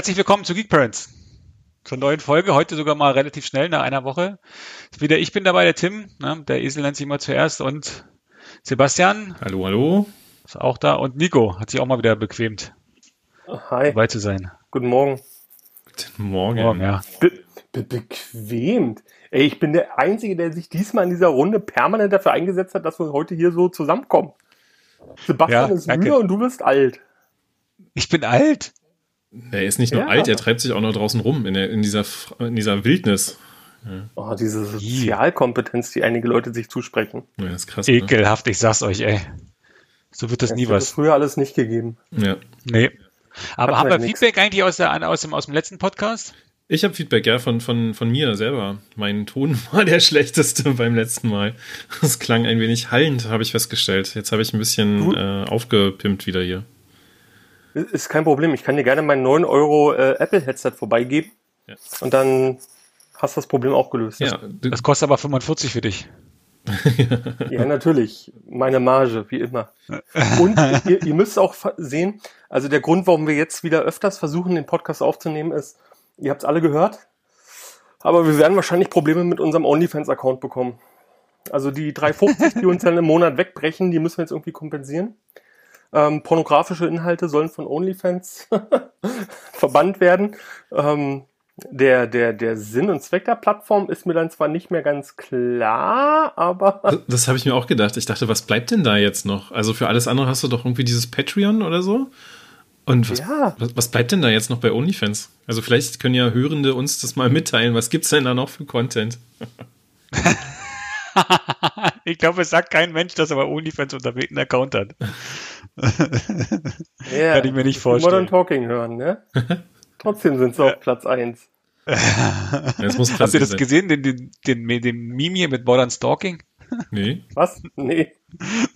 Herzlich willkommen zu Geek Parents. Zur neuen Folge, heute sogar mal relativ schnell, nach einer Woche. Wieder ich bin dabei, der Tim, ne? der Esel nennt sich immer zuerst und Sebastian. Hallo, hallo. Ist auch da und Nico hat sich auch mal wieder bequemt, Hi, dabei zu sein. guten Morgen. Guten Morgen. Morgen, ja. Be be bequemt. Ey, ich bin der Einzige, der sich diesmal in dieser Runde permanent dafür eingesetzt hat, dass wir heute hier so zusammenkommen. Sebastian Ja, ist müde und du bist alt. Ich bin alt. Er ist nicht nur Ja. alt, er treibt sich auch noch draußen rum in, der, in, dieser, in dieser Wildnis. Oh, diese Sozialkompetenz, die einige Leute sich zusprechen. Ja, das ist krass. Ne? Ekelhaft, ich sag's euch, ey. So wird das Das nie was. früher alles nicht gegeben. Ja. Nee. Aber Hat haben wir nix. Feedback eigentlich aus, der, aus, dem, aus dem letzten Podcast? Ich habe Feedback, ja, von, von, von mir selber. Mein Ton war der schlechteste beim letzten Mal. Es klang ein wenig hallend, habe ich festgestellt. Jetzt habe ich ein bisschen äh, aufgepimpt wieder hier. Ist kein Problem. Ich kann dir gerne mein 9 Euro äh, Apple-Headset vorbeigeben. Ja. Und dann hast du das Problem auch gelöst. Ja, du, Das kostet aber 45 für dich. Ja, natürlich. Meine Marge, wie immer. Und ihr, ihr müsst auch sehen, also der Grund, warum wir jetzt wieder öfters versuchen, den Podcast aufzunehmen, ist, ihr habt es alle gehört, aber wir werden wahrscheinlich Probleme mit unserem OnlyFans-Account bekommen. Also die 3,50, die uns dann im Monat wegbrechen, die müssen wir jetzt irgendwie kompensieren. Ähm, pornografische Inhalte sollen von OnlyFans verbannt werden. Ähm, der, der, der Sinn und Zweck der Plattform ist mir dann zwar nicht mehr ganz klar, aber das, das habe ich mir auch gedacht. Ich dachte, was bleibt denn da jetzt noch? Also für alles andere hast du doch irgendwie dieses Patreon oder so. Und was, Ja. was, was bleibt denn da jetzt noch bei OnlyFans? Also vielleicht können ja Hörende uns das mal mitteilen. Was gibt's denn da noch für Content? ich glaube, es sagt kein Mensch, dass er bei OnlyFans unterwegs einen Account hat. Ja, Kann ich mir nicht vorstellen. Modern Talking hören, ne? Trotzdem sind sie auf Platz 1. Ja, Das muss Habt ihr das sein. gesehen, den, den, den, den Meme hier mit Modern Stalking? Nee. Was? Nee.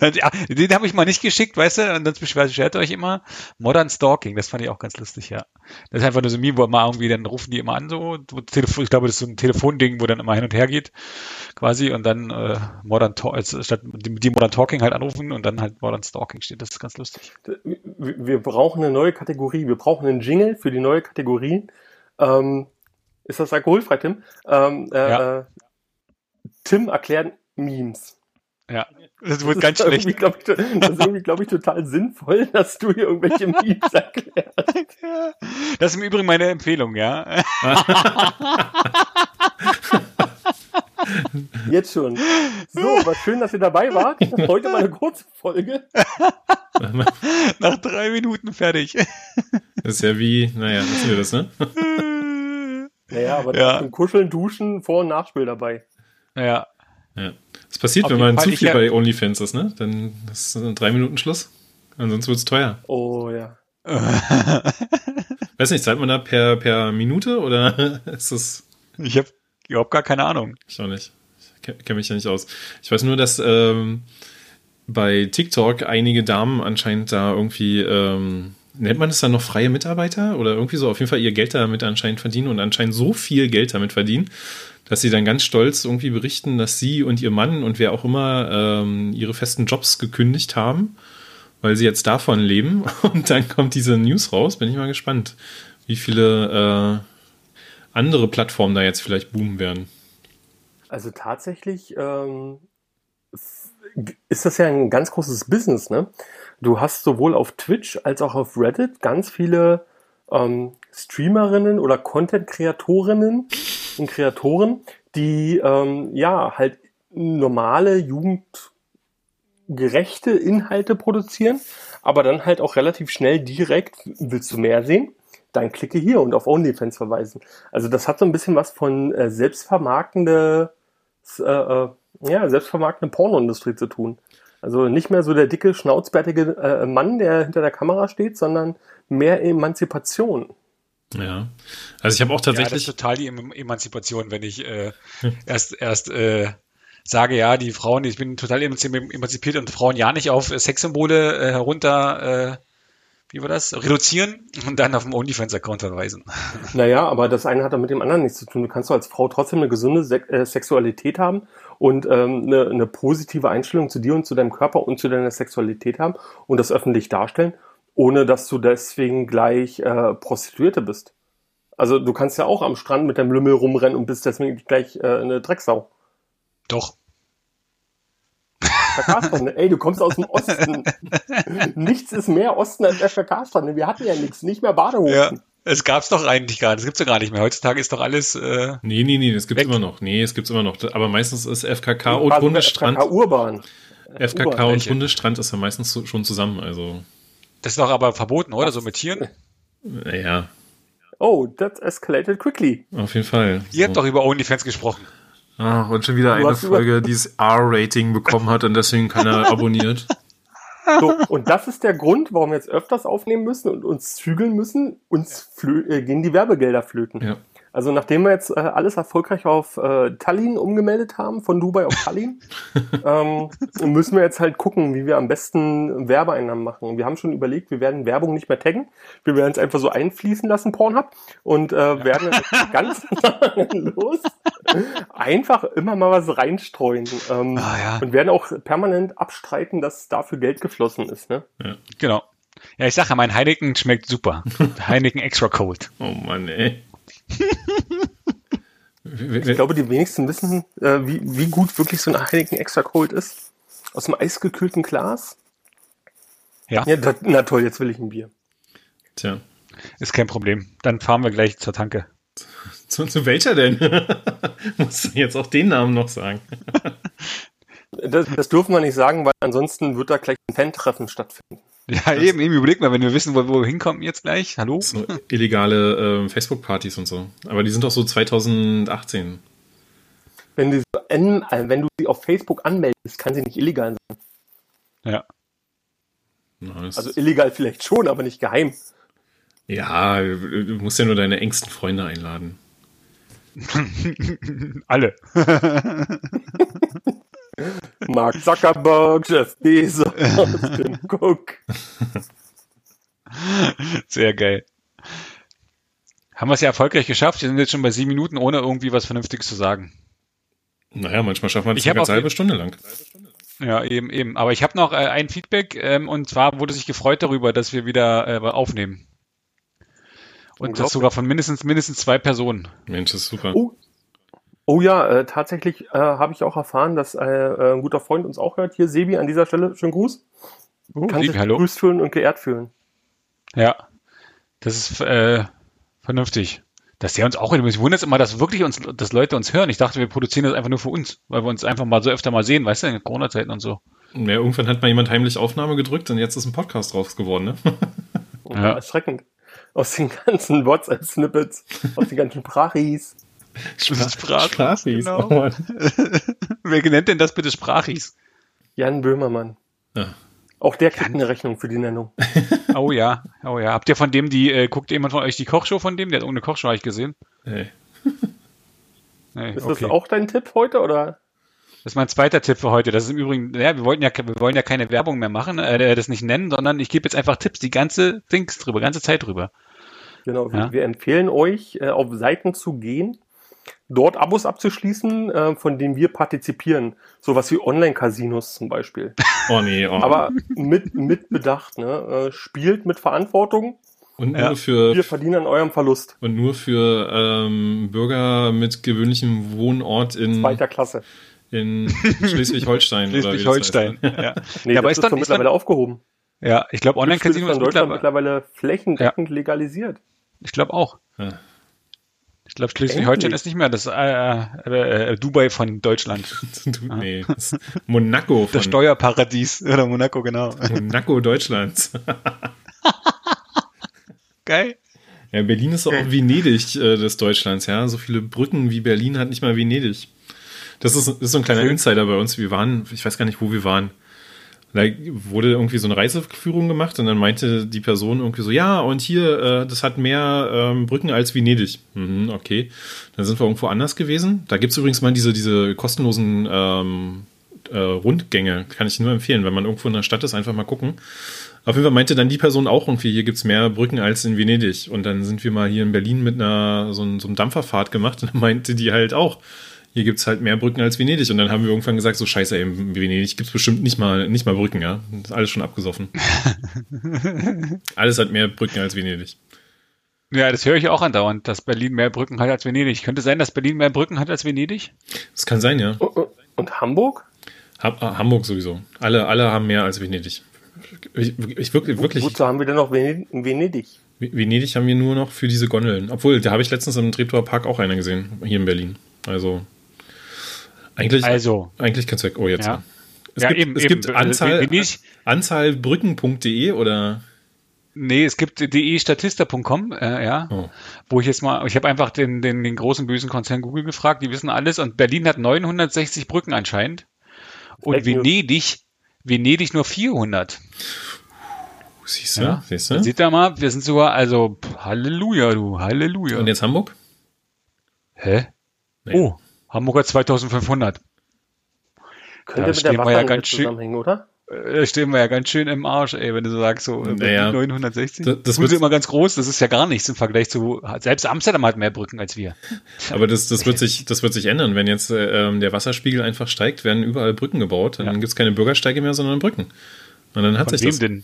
Ja, den habe ich mal nicht geschickt, weißt du, und dann beschwert euch immer. Modern Stalking, das fand ich auch ganz lustig, ja. Das ist einfach nur so ein Meme, wo mal irgendwie, dann rufen die immer an, so, ich glaube, das ist so ein Telefonding, wo dann immer hin und her geht, quasi, und dann äh, Modern Talk, also statt die, Modern Talking halt anrufen und dann halt Modern Stalking steht. Das ist ganz lustig. Wir wir brauchen eine neue Kategorie. Wir brauchen einen Jingle für die neue Kategorie. Ähm, ist das alkoholfrei, Tim? Ähm, äh, Ja. äh, Tim erklärt Memes. Ja, das wird ganz schlecht. glaub ich, das ist irgendwie, glaube ich, total sinnvoll, dass du hier irgendwelche Memes erklärst. Das ist im Übrigen meine Empfehlung, ja. Jetzt schon. So, war schön, dass ihr dabei wart. Heute mal eine kurze Folge. Nach drei Minuten fertig. Das ist ja wie, naja, wissen wir das, ne? Naja, aber Ja. ja. zum Kuscheln, Duschen, Vor- und Nachspiel dabei. Ja, Ja. Das passiert, Auf wenn man Fall, zu viel bei OnlyFans ist, ne? Dann ist es drei Minuten Schluss. Ansonsten wird's teuer. Oh ja. Weiß nicht, zahlt man da per, per Minute oder ist das. ich habe überhaupt gar keine Ahnung. Ich auch nicht. Ich kenne kenn mich ja nicht aus. Ich weiß nur, dass ähm, bei TikTok einige Damen anscheinend da irgendwie, ähm, nennt man das dann noch freie Mitarbeiter? Oder irgendwie so auf jeden Fall ihr Geld damit anscheinend verdienen und anscheinend so viel Geld damit verdienen, dass sie dann ganz stolz irgendwie berichten, dass sie und ihr Mann und wer auch immer ähm, ihre festen Jobs gekündigt haben, weil sie jetzt davon leben. Und dann kommt diese News raus. Bin ich mal gespannt, wie viele äh, andere Plattformen da jetzt vielleicht boomen werden. Also tatsächlich ähm, ist das ja ein ganz großes Business, ne? Du hast sowohl auf Twitch als auch auf Reddit ganz viele ähm, Streamerinnen oder Content-Kreatorinnen und Kreatoren, die ähm, ja halt normale jugendgerechte Inhalte produzieren, aber dann halt auch relativ schnell direkt, willst du mehr sehen? Dann klicke hier und auf OnlyFans verweisen. Also das hat so ein bisschen was von äh, selbstvermarktende, äh, äh, ja, selbstvermarktende Pornoindustrie zu tun. Also nicht mehr so der dicke, schnauzbärtige äh, Mann, der hinter der Kamera steht, sondern mehr Emanzipation. Ja. Also ich habe auch Ja, das ist tatsächlich. total die Em- Emanzipation, wenn ich äh, erst erst äh, sage, ja, die Frauen, ich bin total emanzi- emanzipiert und Frauen ja nicht auf Sexsymbole äh, herunter, äh, wie war das, reduzieren und dann auf dem OnlyFans-Account verweisen. Naja, aber das eine hat doch mit dem anderen nichts zu tun. Du kannst doch als Frau trotzdem eine gesunde Se äh, Sexualität haben und ähm, eine, eine positive Einstellung zu dir und zu deinem Körper und zu deiner Sexualität haben und das öffentlich darstellen, ohne dass du deswegen gleich äh, Prostituierte bist. Also du kannst ja auch am Strand mit deinem Lümmel rumrennen und bist deswegen gleich äh, eine Drecksau. Doch. FKK-Strand. Ey, du kommst aus dem Osten. Nichts ist mehr Osten als FKK-Strand. Wir hatten ja nichts, nicht mehr Badehofen. Ja. Es gab's doch eigentlich gar nicht. Das gibt's ja gar nicht mehr. Heutzutage ist doch alles. Äh, Nee, nee, nee, das gibt's Weg. immer noch. Nee, es gibt's immer noch. Aber meistens ist FKK und Hundestrand. FKK Urban. FKK U-Bahn, und? Hundestrand ist ja meistens so- schon zusammen. Also, das ist doch aber verboten, oder? So mit Tieren. naja, Oh, that escalated quickly. auf jeden Fall. Ihr habt So. doch über OnlyFans gesprochen. Ach, und schon wieder Du eine Folge, die das R-Rating bekommen hat und deswegen keiner abonniert. So, und das ist der Grund, warum wir jetzt öfters aufnehmen müssen und uns zügeln müssen. Uns äh, gehen die Werbegelder flöten. Ja. Also nachdem wir jetzt äh, alles erfolgreich auf äh, Tallinn umgemeldet haben, von Dubai auf Tallinn, ähm, müssen wir jetzt halt gucken, wie wir am besten Werbeeinnahmen machen. Wir haben schon überlegt, wir werden Werbung nicht mehr taggen. Wir werden es einfach so einfließen lassen, Pornhub, und äh, werden jetzt ganz los einfach immer mal was reinstreuen. Ähm, Ah, ja. Und werden auch permanent abstreiten, dass dafür Geld geflossen ist. Ne? Genau. Ja, ich sag ja, mein Heineken schmeckt super. Heineken Extra Cold. Oh Mann, ey. Ich glaube, die wenigsten wissen, äh, wie, wie gut wirklich so ein Heineken Extra Cold ist. Aus dem eisgekühlten Glas. Ja, Ja, das, na toll, jetzt will ich ein Bier. Tja. ist kein Problem. Dann fahren wir gleich zur Tanke. Zu, zu welcher denn? Musst du jetzt auch den Namen noch sagen? Das, das dürfen wir nicht sagen, weil ansonsten wird da gleich ein Fan-Treffen stattfinden. Ja, eben, eben, überleg mal, wenn wir wissen, wo, wo wir hinkommen jetzt gleich. Hallo? So illegale ähm, Facebook-Partys und so. Aber die sind doch so 2018. Wenn du, äh, wenn du sie auf Facebook anmeldest, kann sie nicht illegal sein. Ja. Das- Also illegal vielleicht schon, aber nicht geheim. ja, du musst ja nur deine engsten Freunde einladen. Alle. Mark Zuckerberg, Jeff Bezos, Tim Cook. Sehr geil. Haben wir es ja erfolgreich geschafft. Wir sind jetzt schon bei sieben Minuten, ohne irgendwie was Vernünftiges zu sagen. Naja, manchmal schafft man das Ich eine halbe Stunde lang. Ja, eben, eben. Aber ich habe noch äh, ein Feedback ähm, und zwar wurde sich gefreut darüber, dass wir wieder äh, aufnehmen. Und das sogar von mindestens mindestens zwei Personen. Mensch, das ist super. Oh, oh ja, äh, tatsächlich äh, habe ich auch erfahren, dass äh, äh, ein guter Freund uns auch hört. Hier, Sebi, an dieser Stelle, schönen Gruß. Oh, Kann Lieb, sich hallo. begrüßt fühlen und geehrt fühlen. Ja, das ist äh, vernünftig. Dass der uns auch, ich wundert immer, dass wirklich uns, dass Leute uns hören. Ich dachte, wir produzieren das einfach nur für uns, weil wir uns einfach mal so öfter mal sehen, weißt du, in Corona-Zeiten und so. Ja, irgendwann hat mal jemand heimlich Aufnahme gedrückt und jetzt ist ein Podcast draus geworden, ne? Ja. Erschreckend. Aus den ganzen WhatsApp-Snippets, aus den ganzen Sprachis. Sprach- Sprachis. genau. Oh. Wer nennt denn das bitte Sprachis? Jan Böhmermann. Ja. Auch der kriegt eine Rechnung für die Nennung. Oh ja, oh ja. Habt ihr von dem die, äh, guckt jemand von euch die Kochshow von dem? Der hat ohne Kochshow habe ich gesehen. Hey. Nee, Ist okay. das auch dein Tipp heute oder? Das ist mein zweiter Tipp für heute. Das ist im Übrigen, ja, wir wollten ja, wir wollen ja keine Werbung mehr machen, äh, das nicht nennen, sondern ich gebe jetzt einfach Tipps, die ganze Dings drüber, ganze Zeit drüber. Genau, Ja. wir, wir empfehlen euch, äh, auf Seiten zu gehen, dort Abos abzuschließen, äh, von denen wir partizipieren. Sowas wie Online-Casinos zum Beispiel. Oh nee, oh. Aber mit, mit Bedacht, ne? Äh, spielt mit Verantwortung. und nur Ja. für Wir verdienen an eurem Verlust. und nur für ähm, Bürger mit gewöhnlichem Wohnort in, Zweiter Klasse. in Schleswig-Holstein. oder wie das Schleswig-Holstein. heißt. Ja. Nee, ja, aber das ist ist doch dann, mittlerweile aufgehoben. ja, ich glaube, Online-Casino ist ist in Deutschland mittlerweile, mittlerweile flächendeckend legalisiert. ich glaube auch. Ja. Ich glaube, Schleswig-Holstein Endlich. ist nicht mehr das äh, äh, äh, Dubai von Deutschland. Du, nee, das ist Monaco Das Steuerparadies. Oder Monaco, genau. Monaco Deutschlands. Geil. Ja, Berlin ist auch Venedig äh, des Deutschlands, ja. So viele Brücken wie Berlin hat nicht mal Venedig. Das ist, ist so ein kleiner. Insider bei uns. Wir waren, ich weiß gar nicht, wo wir waren. Da wurde irgendwie so eine Reiseführung gemacht und dann meinte die Person irgendwie so, ja, und hier, äh, das hat mehr ähm, Brücken als Venedig. Mhm, okay. Dann sind wir irgendwo anders gewesen. Da gibt's übrigens mal diese, diese kostenlosen ähm, äh, Rundgänge. Kann ich nur empfehlen, wenn man irgendwo in der Stadt ist, einfach mal gucken. Auf jeden Fall meinte dann die Person auch irgendwie, hier gibt's mehr Brücken als in Venedig. Und dann sind wir mal hier in Berlin mit einer so, einem- so einem Dampferfahrt gemacht und dann meinte die halt auch, hier gibt es halt mehr Brücken als Venedig. Und dann haben wir irgendwann gesagt, so scheiße, ey, Venedig gibt es bestimmt nicht mal, nicht mal Brücken, ja. Das ist alles schon abgesoffen. alles hat mehr Brücken als Venedig. Ja, das höre ich auch andauernd, dass Berlin mehr Brücken hat als Venedig. Könnte sein, dass Berlin mehr Brücken hat als Venedig? Das kann sein, ja. Und, und Hamburg? Ha Hamburg sowieso. Alle, alle haben mehr als Venedig. Ich, ich wirklich, wirklich. Wozu haben wir denn noch Venedig? Venedig haben wir nur noch für diese Gondeln. Obwohl, da habe ich letztens im Treptower Park auch einer gesehen, hier in Berlin. Also eigentlich, also, eigentlich kannst du weg. Oh, jetzt. Ja. Es Ja, gibt, eben, es eben. gibt Anzahl, Anzahlbrücken.de oder. Nee, es gibt de-statista.com, äh, ja, Oh. wo ich jetzt mal, ich habe einfach den, den, den großen bösen Konzern Google gefragt, die wissen alles und Berlin hat 960 Brücken anscheinend und News. Venedig, Venedig nur 400. Siehst du? Ja, Siehst Da du? Seht ihr mal, wir sind sogar, also Halleluja, du, Halleluja. Und jetzt Hamburg? Hä? Nee. Oh, Hamburger 2500. Könnte Da mit stehen der wir ja ganz schön- zusammenhängen, oder? Äh, Da stehen wir ja ganz schön im Arsch, ey, wenn du so sagst, so äh, Naja. 960. Das- Das, wird- ist immer ganz groß, das ist ja gar nichts im Vergleich zu, selbst Amsterdam hat mehr Brücken als wir. Aber das, das, wird sich, das wird sich ändern. Wenn jetzt äh, ähm, der Wasserspiegel einfach steigt, werden überall Brücken gebaut. Dann Ja. gibt es keine Bürgersteige mehr, sondern Brücken. Und dann hat Von sich wem das. denn?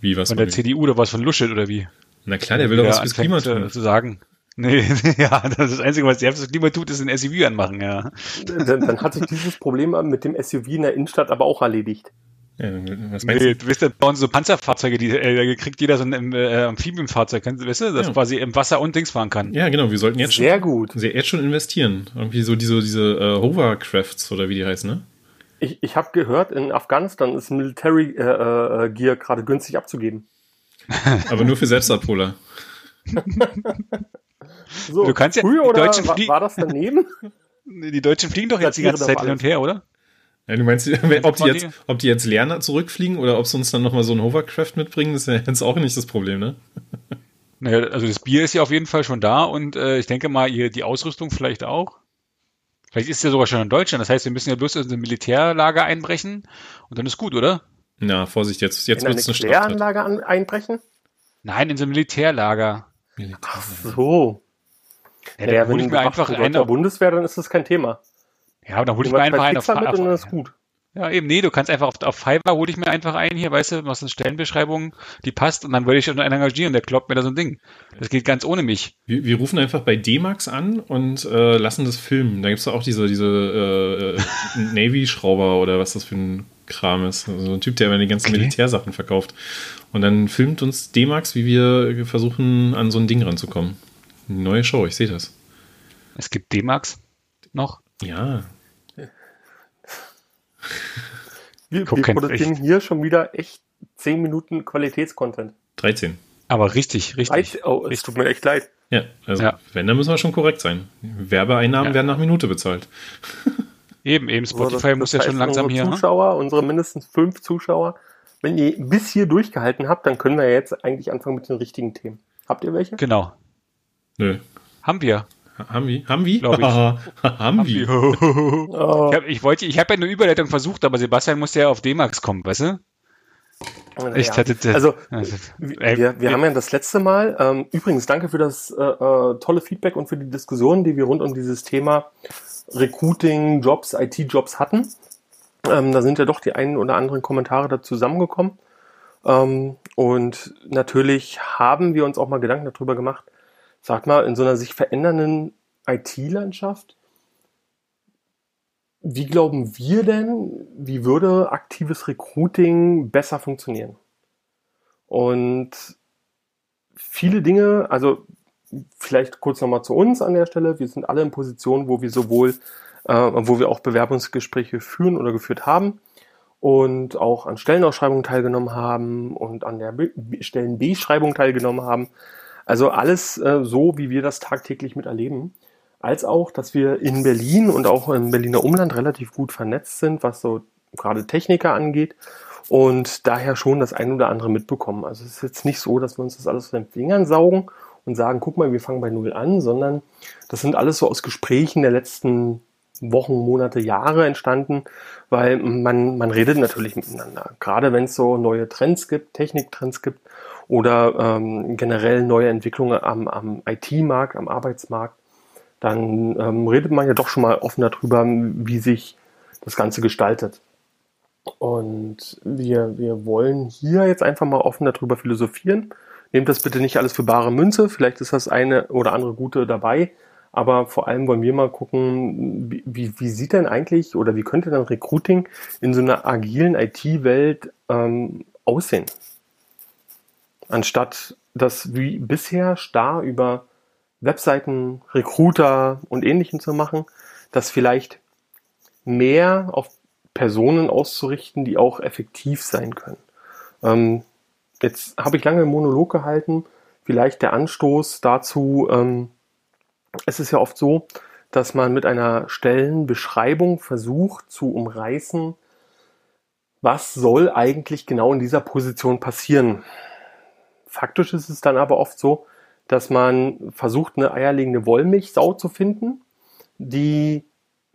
Wie was? Von der CDU oder was von Luschet oder wie? Na klar, der will doch was fürs Klima tun. äh, zu sagen. Nee, ja, das, ist das Einzige, was der fürs Klima tut, ist ein SUV anmachen, ja. Dann, dann hat sich dieses Problem mit dem SUV in der Innenstadt aber auch erledigt. Ja, was meinst Nee, du wisst, da bauen so Panzerfahrzeuge, die äh, da kriegt jeder so ein äh, Amphibienfahrzeug, du, weißt du, das Ja. quasi im Wasser und Dings fahren kann. du? Ja, genau. Wir sollten jetzt Sehr gut. schon, jetzt schon investieren. Irgendwie so diese, diese äh, Hovercrafts oder wie die heißen, ne? Ich, ich habe gehört, in Afghanistan ist Military äh, äh, Gear gerade günstig abzugeben. Aber nur für Selbstabholer. So, Du kannst ja- früher die oder Deutschen war, war das daneben? Die Deutschen fliegen doch jetzt die ganze Zeit hin und her, oder? Ja, du meinst, ob die, jetzt, ob die jetzt Lerner zurückfliegen oder ob sie uns dann nochmal so ein Hovercraft mitbringen, ist ja jetzt auch nicht das Problem, ne? Naja, also das Bier ist ja auf jeden Fall schon da und äh, ich denke mal, ihr, die Ausrüstung vielleicht auch. Vielleicht ist es ja sogar schon in Deutschland. Das heißt, wir müssen ja bloß in ein Militärlager einbrechen und dann ist gut, oder? Na, Vorsicht, jetzt, jetzt In wird es eine Straftat. Kläranlage an, einbrechen? Nein, in so ein Militärlager. Ach so. Ja, Naja, dann hole ich mir einfach einen der Bundeswehr, dann ist das kein Thema. ja, aber dann hole ich mir einfach einen auf, mit auf, und dann ist gut. Ja, eben, nee, du kannst einfach auf, auf Fiverr hole ich mir einfach einen hier, weißt du, machst eine Stellenbeschreibung, die passt und dann würde ich schon einen engagieren, der kloppt mir da so ein Ding. Das geht ganz ohne mich. Wir, wir rufen einfach bei D-Max an und äh, lassen das filmen. Da gibt es auch diese, diese äh, äh, Navy-Schrauber oder was das für ein Kram ist. Also ein Typ, der immer die ganzen Okay. Militärsachen verkauft. Und dann filmt uns D-Max, wie wir versuchen, an so ein Ding ranzukommen. Eine neue Show, ich sehe das. Es gibt D-Max noch. Ja. Wir, wir produzieren echt. hier schon wieder echt 10 Minuten Qualitätscontent. 13. Aber richtig, richtig.Eit- Oh, es tut mir echt leid. Ja, also Ja. wenn, dann müssen wir schon korrekt sein. Werbeeinnahmen Ja. werden nach Minute bezahlt. Eben, eben, Spotify So, das- muss das ja schon langsam unsere hier. ne? Zuschauer, unsere mindestens fünf Zuschauer, wenn ihr bis hier durchgehalten habt, dann können wir jetzt eigentlich anfangen mit den richtigen Themen. Habt ihr welche? Genau. Nö. Haben wir. Ha- Haben wir? Haben wir? Glaub ich. Haben wir? Oh, Ich habe ich wollte, ich habe ja eine Überleitung versucht, aber Sebastian musste ja auf D-Max kommen, weißt du? naja. Ich hatte, Also, also, wir, ey, wir, wir haben ja das letzte Mal, ähm, übrigens danke für das äh, äh, tolle Feedback und für die Diskussion, die wir rund um dieses Thema Recruiting, Jobs, IT-Jobs hatten. Ähm, da sind ja doch die einen oder anderen Kommentare da zusammengekommen. Ähm, und natürlich haben wir uns auch mal Gedanken darüber gemacht, sag mal, in so einer sich verändernden IT-Landschaft, wie glauben wir denn, wie würde aktives Recruiting besser funktionieren? Und viele Dinge, also vielleicht kurz nochmal zu uns an der Stelle. Wir sind alle in Positionen, wo wir sowohl, äh, wo wir auch Bewerbungsgespräche führen oder geführt haben und auch an Stellenausschreibungen teilgenommen haben und an der Be Stellenbeschreibung teilgenommen haben. Also alles äh, so, wie wir das tagtäglich miterleben. Als auch, dass wir in Berlin und auch im Berliner Umland relativ gut vernetzt sind, was so gerade Techniker angeht und daher schon das ein oder andere mitbekommen. Also es ist jetzt nicht so, dass wir uns das alles von den Fingern saugen und sagen, guck mal, wir fangen bei Null an, sondern das sind alles so aus Gesprächen der letzten Wochen, Monate, Jahre entstanden, weil man, man redet natürlich miteinander. Gerade wenn es so neue Trends gibt, Techniktrends gibt oder ähm, generell neue Entwicklungen am, am IT-Markt, am Arbeitsmarkt, dann ähm, redet man ja doch schon mal offen darüber, wie sich das Ganze gestaltet. Und wir, wir wollen hier jetzt einfach mal offen darüber philosophieren. Nehmt das bitte nicht alles für bare Münze. Vielleicht ist das eine oder andere gute dabei. Aber vor allem wollen wir mal gucken, wie, wie, sieht denn eigentlich oder wie könnte dann Recruiting in so einer agilen IT-Welt ähm, aussehen? Anstatt das wie bisher starr über Webseiten, Recruiter und ähnlichem zu machen, das vielleicht mehr auf Personen auszurichten, die auch effektiv sein können. Ähm, jetzt habe ich lange einen Monolog gehalten. Vielleicht der Anstoß dazu, ähm, es ist ja oft so, dass man mit einer Stellenbeschreibung versucht zu umreißen, was soll eigentlich genau in dieser Position passieren. Faktisch ist es dann aber oft so, dass man versucht, eine eierlegende Wollmilchsau zu finden, die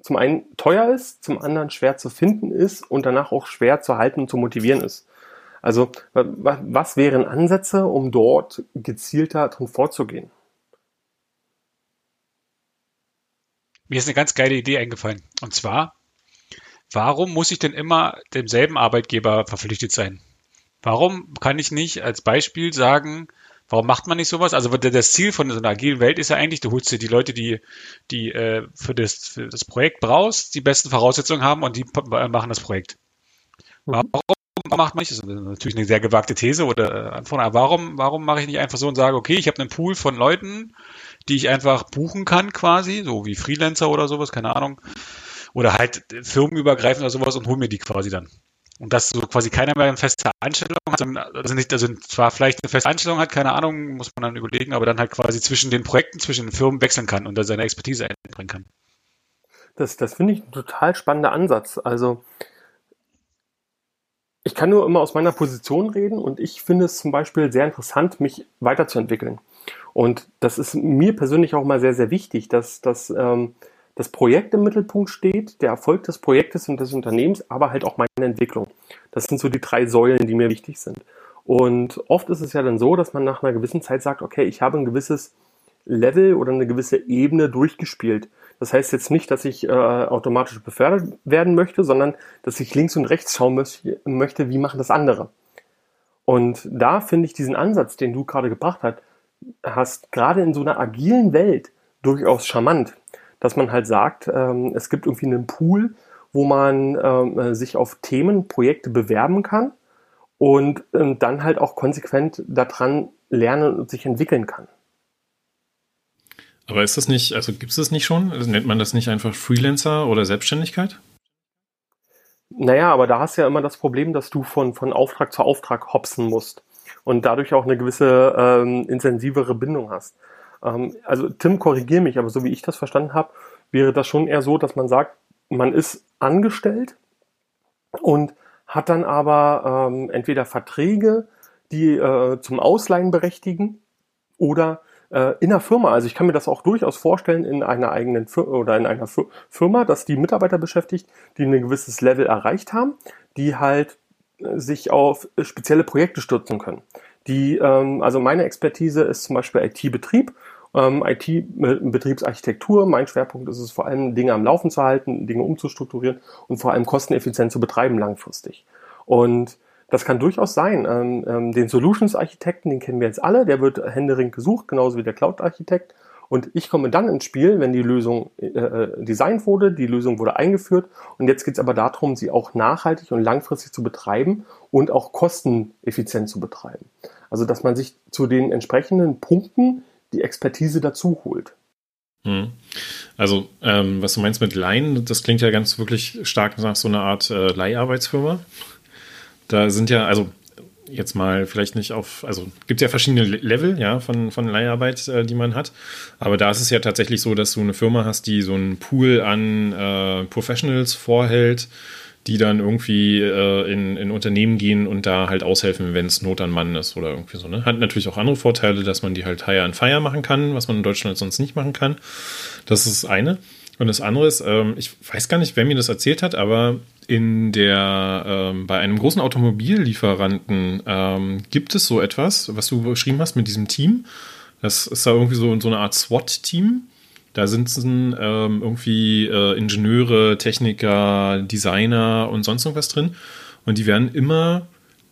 zum einen teuer ist, zum anderen schwer zu finden ist und danach auch schwer zu halten und zu motivieren ist. Also was wären Ansätze, um dort gezielter drin vorzugehen? Mir ist eine ganz geile Idee eingefallen. Und zwar, warum muss ich denn immer demselben Arbeitgeber verpflichtet sein? Warum kann ich nicht als Beispiel sagen, warum macht man nicht sowas? Also das Ziel von so einer agilen Welt ist ja eigentlich, du holst dir die Leute, die, die äh, für, das, für das Projekt brauchst, die besten Voraussetzungen haben und die machen das Projekt. Mhm. Warum macht man nicht? Ist natürlich eine sehr gewagte These oder äh, Anforderung, aber warum, warum mache ich nicht einfach so und sage, okay, ich habe einen Pool von Leuten, die ich einfach buchen kann quasi, so wie Freelancer oder sowas, keine Ahnung. Oder halt firmenübergreifend oder sowas und hol mir die quasi dann. Und dass so quasi keiner mehr eine feste Anstellung hat, also nicht, also zwar vielleicht eine feste Anstellung hat, keine Ahnung, muss man dann überlegen, aber dann halt quasi zwischen den Projekten, zwischen den Firmen wechseln kann und da seine Expertise einbringen kann. Das, das finde ich ein total spannender Ansatz. Also ich kann nur immer aus meiner Position reden und ich finde es zum Beispiel sehr interessant, mich weiterzuentwickeln. Und das ist mir persönlich auch mal sehr, sehr wichtig, dass, dass ähm, das Projekt im Mittelpunkt steht, der Erfolg des Projektes und des Unternehmens, aber halt auch meine Entwicklung. Das sind so die drei Säulen, die mir wichtig sind. Und oft ist es ja dann so, dass man nach einer gewissen Zeit sagt, okay, ich habe ein gewisses Level oder eine gewisse Ebene durchgespielt. Das heißt jetzt nicht, dass ich äh, automatisch befördert werden möchte, sondern dass ich links und rechts schauen möchte, wie machen das andere. Und da finde ich diesen Ansatz, den du gerade gebracht hast, hast, gerade in so einer agilen Welt durchaus charmant, dass man halt sagt, ähm, es gibt irgendwie einen Pool, wo man ähm, sich auf Themen, Projekte bewerben kann und ähm, dann halt auch konsequent daran lernen und sich entwickeln kann. Aber ist das nicht, also gibt es das nicht schon? Nennt man das nicht einfach Freelancer oder Selbstständigkeit? Naja, aber da hast du ja immer das Problem, dass du von, von Auftrag zu Auftrag hopsen musst und dadurch auch eine gewisse ähm, intensivere Bindung hast. Ähm, also Tim, korrigier mich, aber so wie ich das verstanden habe, wäre das schon eher so, dass man sagt, man ist angestellt und hat dann aber ähm, entweder Verträge, die äh, zum Ausleihen berechtigen oder äh, in der Firma. Also ich kann mir das auch durchaus vorstellen in einer eigenen Fir oder in einer Firma, dass die Mitarbeiter beschäftigt, die ein gewisses Level erreicht haben, die halt sich auf spezielle Projekte stürzen können. Die, ähm, also meine Expertise ist zum Beispiel IT-Betrieb, ähm, IT-Betriebsarchitektur. Mein Schwerpunkt ist es vor allem, Dinge am Laufen zu halten, Dinge umzustrukturieren und vor allem kosteneffizient zu betreiben langfristig. Und das kann durchaus sein. Ähm, ähm, den Solutions-Architekten, den kennen wir jetzt alle, der wird händeringend gesucht, genauso wie der Cloud-Architekt. Und ich komme dann ins Spiel, wenn die Lösung äh, äh, designt wurde, die Lösung wurde eingeführt und jetzt geht es aber darum, sie auch nachhaltig und langfristig zu betreiben und auch kosteneffizient zu betreiben. Also dass man sich zu den entsprechenden Punkten die Expertise dazu holt. Hm. Also, ähm, was du meinst mit Leihen, das klingt ja ganz wirklich stark nach so einer Art äh, Leiharbeitsfirma. Da sind ja, also jetzt mal vielleicht nicht auf, also gibt ja verschiedene Level, ja, von, von Leiharbeit, äh, die man hat. Aber da ist es ja tatsächlich so, dass du eine Firma hast, die so einen Pool an äh, Professionals vorhält, die dann irgendwie äh, in, in Unternehmen gehen und da halt aushelfen, wenn es Not an Mann ist oder irgendwie so. Ne? Hat natürlich auch andere Vorteile, dass man die halt Hire and Fire machen kann, was man in Deutschland sonst nicht machen kann. Das ist das eine. Und das andere ist, ähm, ich weiß gar nicht, wer mir das erzählt hat, aber in der, ähm, bei einem großen Automobillieferanten ähm, gibt es so etwas, was du beschrieben hast mit diesem Team. Das ist da irgendwie so, so eine Art SWAT-Team, Da sitzen ähm, irgendwie äh, Ingenieure, Techniker, Designer und sonst irgendwas drin. Und die werden immer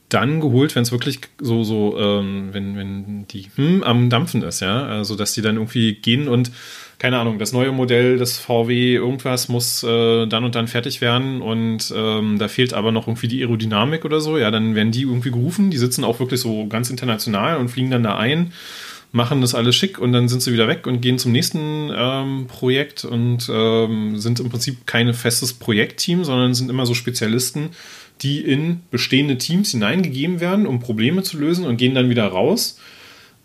dann geholt, wenn es wirklich so, so, ähm, wenn, wenn die hm, am Dampfen ist, ja. Also dass die dann irgendwie gehen und keine Ahnung, das neue Modell des VW irgendwas muss äh, dann und dann fertig werden und ähm, da fehlt aber noch irgendwie die Aerodynamik oder so, ja, dann werden die irgendwie gerufen, die sitzen auch wirklich so ganz international und fliegen dann da ein, machen das alles schick und dann sind sie wieder weg und gehen zum nächsten ähm, Projekt und ähm, sind im Prinzip kein festes Projektteam, sondern sind immer so Spezialisten, die in bestehende Teams hineingegeben werden, um Probleme zu lösen und gehen dann wieder raus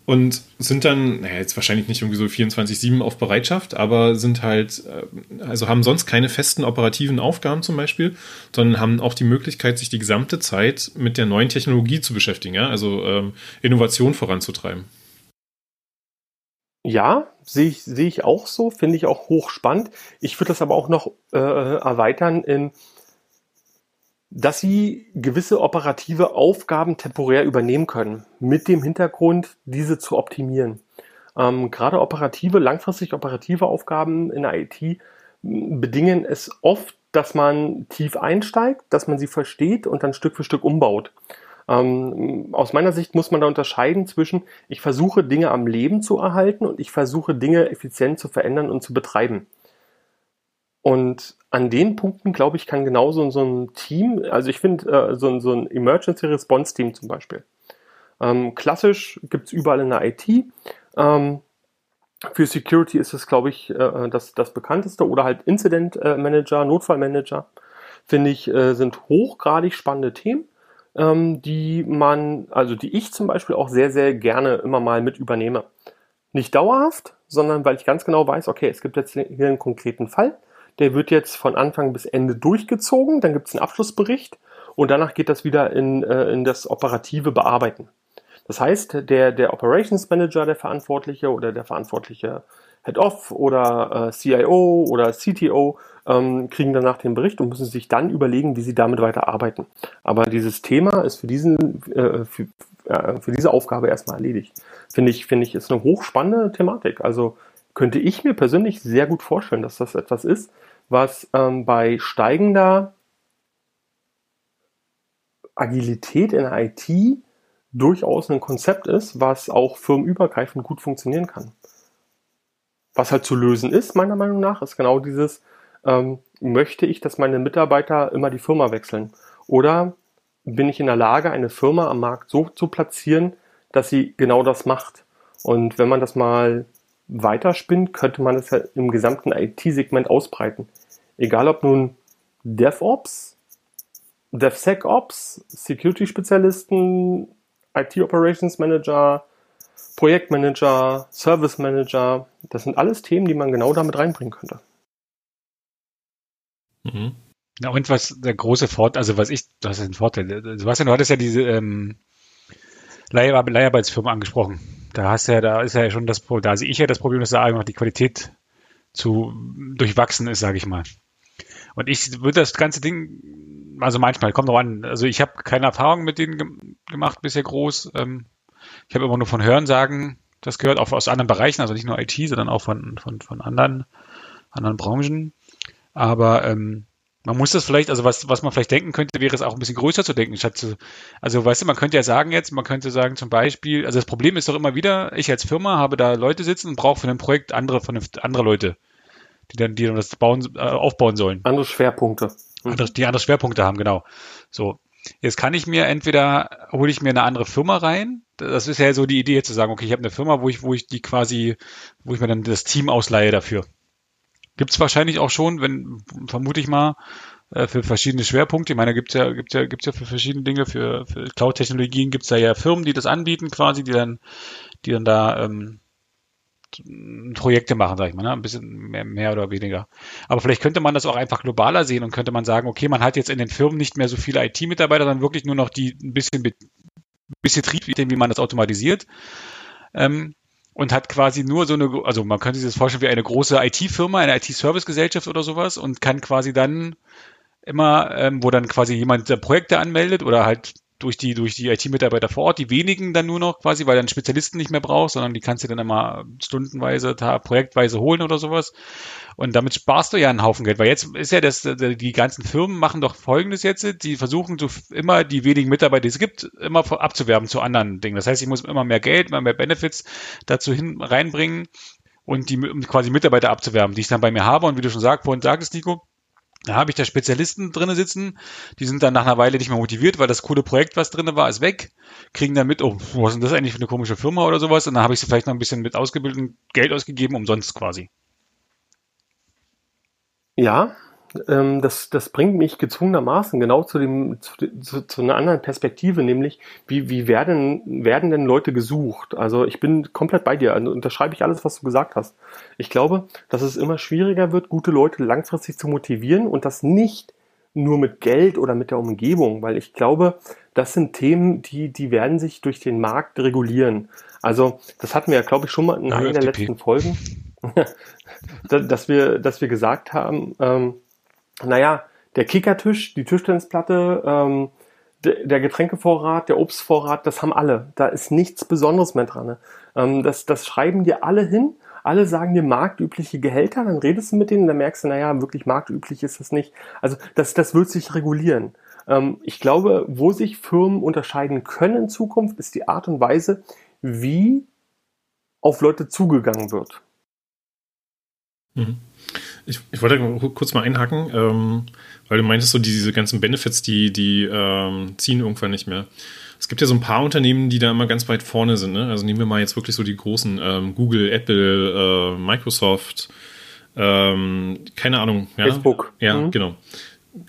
und sind dann, naja, jetzt wahrscheinlich nicht irgendwie so 24-7 auf Bereitschaft, aber sind halt, äh, also haben sonst keine festen operativen Aufgaben zum Beispiel, sondern haben auch die Möglichkeit, sich die gesamte Zeit mit der neuen Technologie zu beschäftigen, ja? also ähm, Innovation voranzutreiben. Ja, sehe ich, sehe ich auch so, finde ich auch hochspannend. Ich würde das aber auch noch äh, erweitern in, dass sie gewisse operative Aufgaben temporär übernehmen können, mit dem Hintergrund, diese zu optimieren. Ähm, gerade operative, langfristig operative Aufgaben in der IT bedingen es oft, dass man tief einsteigt, dass man sie versteht und dann Stück für Stück umbaut. Ähm, aus meiner Sicht muss man da unterscheiden zwischen, ich versuche Dinge am Leben zu erhalten und ich versuche Dinge effizient zu verändern und zu betreiben. Und an den Punkten, glaube ich, kann genauso so ein Team, also ich finde äh, so, so, ein Emergency Response Team zum Beispiel. Ähm, klassisch gibt es überall in der IT. Ähm, für Security ist es, glaube ich, äh, das, das bekannteste oder halt Incident äh, Manager, Notfallmanager, finde ich, äh, sind hochgradig spannende Themen, ähm, die man, also die ich zum Beispiel auch sehr, sehr gerne immer mal mit übernehme. Nicht dauerhaft, sondern weil ich ganz genau weiß, okay, es gibt jetzt hier einen konkreten Fall der wird jetzt von Anfang bis Ende durchgezogen, dann gibt es einen Abschlussbericht und danach geht das wieder in, äh, in das operative Bearbeiten. Das heißt, der, der Operations Manager, der Verantwortliche oder der verantwortliche Head-Off oder äh, CIO oder CTO ähm, kriegen danach den Bericht und müssen sich dann überlegen, wie sie damit weiter arbeiten. Aber dieses Thema ist für, diesen, äh, für, äh, für diese Aufgabe erstmal erledigt. Finde ich, finde ich, ist eine hochspannende Thematik. Also könnte ich mir persönlich sehr gut vorstellen, dass das etwas ist, was ähm, bei steigender Agilität in der IT durchaus ein Konzept ist, was auch firmenübergreifend gut funktionieren kann. Was halt zu lösen ist, meiner Meinung nach, ist genau dieses, ähm, möchte ich, dass meine Mitarbeiter immer die Firma wechseln? Oder bin ich in der Lage, eine Firma am Markt so zu platzieren, dass sie genau das macht? Und wenn man das mal weiterspinnt, könnte man es ja im gesamten IT-Segment ausbreiten. Egal ob nun DevOps, DevSecOps, Security-Spezialisten, IT-Operations Manager, Projektmanager, Service Manager, das sind alles Themen, die man genau damit reinbringen könnte. Mhm. Ja, und was der große Vorteil, also was ich, das ist ein Vorteil. Sebastian, du hattest ja diese ähm, Leiharbeitsfirma angesprochen. Da hast ja, da ist ja schon das, da sehe ich ja das Problem, dass da einfach die Qualität zu durchwachsen ist, sage ich mal. Und ich würde das ganze Ding, also manchmal, kommt noch an, also ich habe keine Erfahrung mit denen ge gemacht bisher groß. Ähm, ich habe immer nur von Hörensagen das gehört, auch aus anderen Bereichen, also nicht nur IT, sondern auch von, von, von anderen, anderen Branchen. Aber ähm, man muss das vielleicht, also was, was man vielleicht denken könnte, wäre es auch ein bisschen größer zu denken, statt zu, also weißt du, man könnte ja sagen jetzt, man könnte sagen zum Beispiel, also das Problem ist doch immer wieder, ich als Firma habe da Leute sitzen und brauche für ein Projekt andere, von andere Leute, die dann, die dann das bauen, äh, aufbauen sollen. Andere Schwerpunkte. Mhm. Andere, die andere Schwerpunkte haben, genau. So. Jetzt kann ich mir entweder hole ich mir eine andere Firma rein. Das ist ja so die Idee zu sagen, okay, ich habe eine Firma, wo ich, wo ich die quasi, wo ich mir dann das Team ausleihe dafür. Gibt es wahrscheinlich auch schon, wenn, vermute ich mal, äh, für verschiedene Schwerpunkte. Ich meine, gibt es ja, gibt's ja, gibt's ja für verschiedene Dinge, für, für Cloud-Technologien gibt es ja, Firmen, die das anbieten quasi, die dann, die dann da ähm, Projekte machen, sag ich mal, ne? ein bisschen mehr, mehr oder weniger. Aber vielleicht könnte man das auch einfach globaler sehen und könnte man sagen, okay, man hat jetzt in den Firmen nicht mehr so viele IT-Mitarbeiter, sondern wirklich nur noch die ein bisschen, bisschen Trieb, wie man das automatisiert. Ähm, und hat quasi nur so eine, also man könnte sich das vorstellen wie eine große IT-Firma, eine IT-Service-Gesellschaft oder sowas und kann quasi dann immer, ähm, wo dann quasi jemand Projekte anmeldet oder halt durch die, durch die IT-Mitarbeiter vor Ort, die wenigen dann nur noch quasi, weil dann Spezialisten nicht mehr brauchst, sondern die kannst du dann immer stundenweise, projektweise holen oder sowas. Und damit sparst du ja einen Haufen Geld, weil jetzt ist ja das, die ganzen Firmen machen doch Folgendes jetzt, die versuchen so immer die wenigen Mitarbeiter, die es gibt, immer abzuwerben zu anderen Dingen. Das heißt, ich muss immer mehr Geld, immer mehr Benefits dazu hin reinbringen und die quasi Mitarbeiter abzuwerben, die ich dann bei mir habe. Und wie du schon sagst, vorhin sagtest, Nico, da habe ich da Spezialisten drinne sitzen, die sind dann nach einer Weile nicht mehr motiviert, weil das coole Projekt, was drinne war, ist weg, kriegen dann mit, oh, was ist denn das eigentlich für eine komische Firma oder sowas? Und dann habe ich sie vielleicht noch ein bisschen mit ausgebildet Geld ausgegeben, umsonst quasi. Ja, ähm, das, das bringt mich gezwungenermaßen genau zu, dem, zu, zu, zu einer anderen Perspektive, nämlich wie, wie werden, werden denn Leute gesucht? Also ich bin komplett bei dir, also unterschreibe ich alles, was du gesagt hast. Ich glaube, dass es immer schwieriger wird, gute Leute langfristig zu motivieren und das nicht nur mit Geld oder mit der Umgebung, weil ich glaube, das sind Themen, die, die werden sich durch den Markt regulieren. Also das hatten wir ja, glaube ich, schon mal in einer der letzten Folgen, dass wir, dass wir gesagt haben, ähm, naja, der Kickertisch, die Tischtennisplatte, ähm, der Getränkevorrat, der Obstvorrat, das haben alle. Da ist nichts Besonderes mehr dran. Ne? Ähm, das, das schreiben dir alle hin. Alle sagen dir marktübliche Gehälter, dann redest du mit denen, dann merkst du, naja, wirklich marktüblich ist das nicht. Also das, das wird sich regulieren. Ähm, ich glaube, wo sich Firmen unterscheiden können in Zukunft, ist die Art und Weise, wie auf Leute zugegangen wird. Mhm. Ich, ich wollte kurz mal einhaken, ähm, weil du meintest, so diese ganzen Benefits, die, die ähm, ziehen irgendwann nicht mehr. Es gibt ja so ein paar Unternehmen, die da immer ganz weit vorne sind. Ne? Also nehmen wir mal jetzt wirklich so die großen ähm, Google, Apple, äh, Microsoft, ähm, keine Ahnung. Ja? Facebook. Ja, mhm. genau.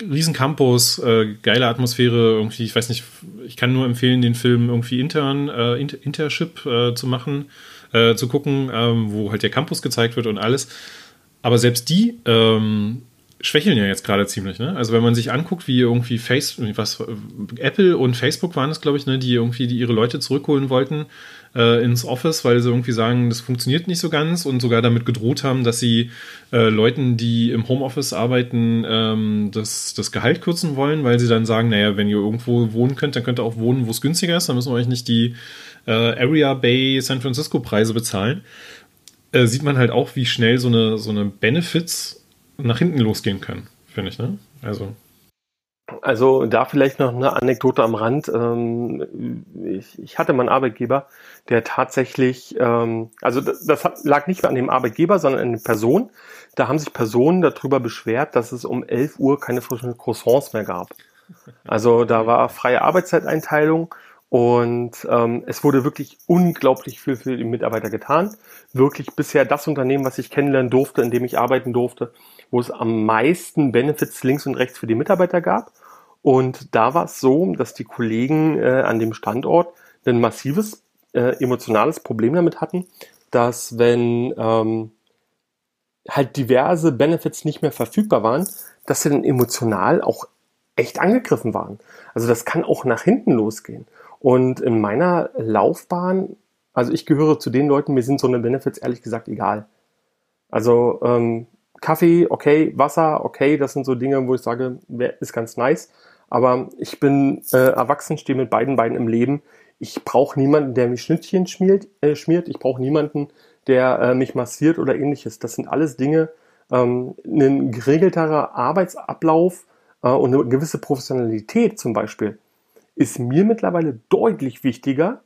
Riesencampus, äh, geile Atmosphäre, irgendwie, ich weiß nicht, ich kann nur empfehlen, den Film irgendwie Intern, äh, Inter Intership äh, zu machen, äh, zu gucken, ähm, wo halt der Campus gezeigt wird und alles. Aber selbst die ähm, schwächeln ja jetzt gerade ziemlich. Ne? Also wenn man sich anguckt, wie irgendwie Facebook, was Apple und Facebook waren es, glaube ich, ne, die irgendwie die ihre Leute zurückholen wollten äh, ins Office, weil sie irgendwie sagen, das funktioniert nicht so ganz und sogar damit gedroht haben, dass sie äh, Leuten, die im Homeoffice arbeiten, ähm, das, das Gehalt kürzen wollen, weil sie dann sagen, naja, wenn ihr irgendwo wohnen könnt, dann könnt ihr auch wohnen, wo es günstiger ist, dann müssen wir euch nicht die äh, Area Bay San Francisco Preise bezahlen äh, sieht man halt auch, wie schnell so eine, so eine Benefits nach hinten losgehen können, finde ich, ne? Also. Also da vielleicht noch eine Anekdote am Rand. Ähm, ich, ich hatte mal einen Arbeitgeber, der tatsächlich, ähm, also das, lag nicht mehr an dem Arbeitgeber, sondern an der Person. Da haben sich Personen darüber beschwert, dass es um 11 Uhr keine frischen Croissants mehr gab. Also da war freie Arbeitszeiteinteilung und ähm, es wurde wirklich unglaublich viel für die Mitarbeiter getan. Wirklich bisher das Unternehmen, was ich kennenlernen durfte, in dem ich arbeiten durfte, wo es am meisten Benefits links und rechts für die Mitarbeiter gab. Und da war es so, dass die Kollegen äh, an dem Standort ein massives äh, emotionales Problem damit hatten, dass wenn ähm, halt diverse Benefits nicht mehr verfügbar waren, dass sie dann emotional auch echt angegriffen waren. Also das kann auch nach hinten losgehen. Und in meiner Laufbahn, also ich gehöre zu den Leuten, mir sind so eine Benefits ehrlich gesagt egal. Also ähm, Kaffee, okay, Wasser, okay, das sind so Dinge, wo ich sage, ist ganz nice. Aber ich bin äh, erwachsen, stehe mit beiden Beinen im Leben. Ich brauche niemanden, der mich Schnittchen schmiert. Äh, schmiert. Ich brauche niemanden, der äh, mich massiert oder ähnliches. Das sind alles Dinge, ähm, ein geregelterer Arbeitsablauf äh, und eine gewisse Professionalität zum Beispiel ist mir mittlerweile deutlich wichtiger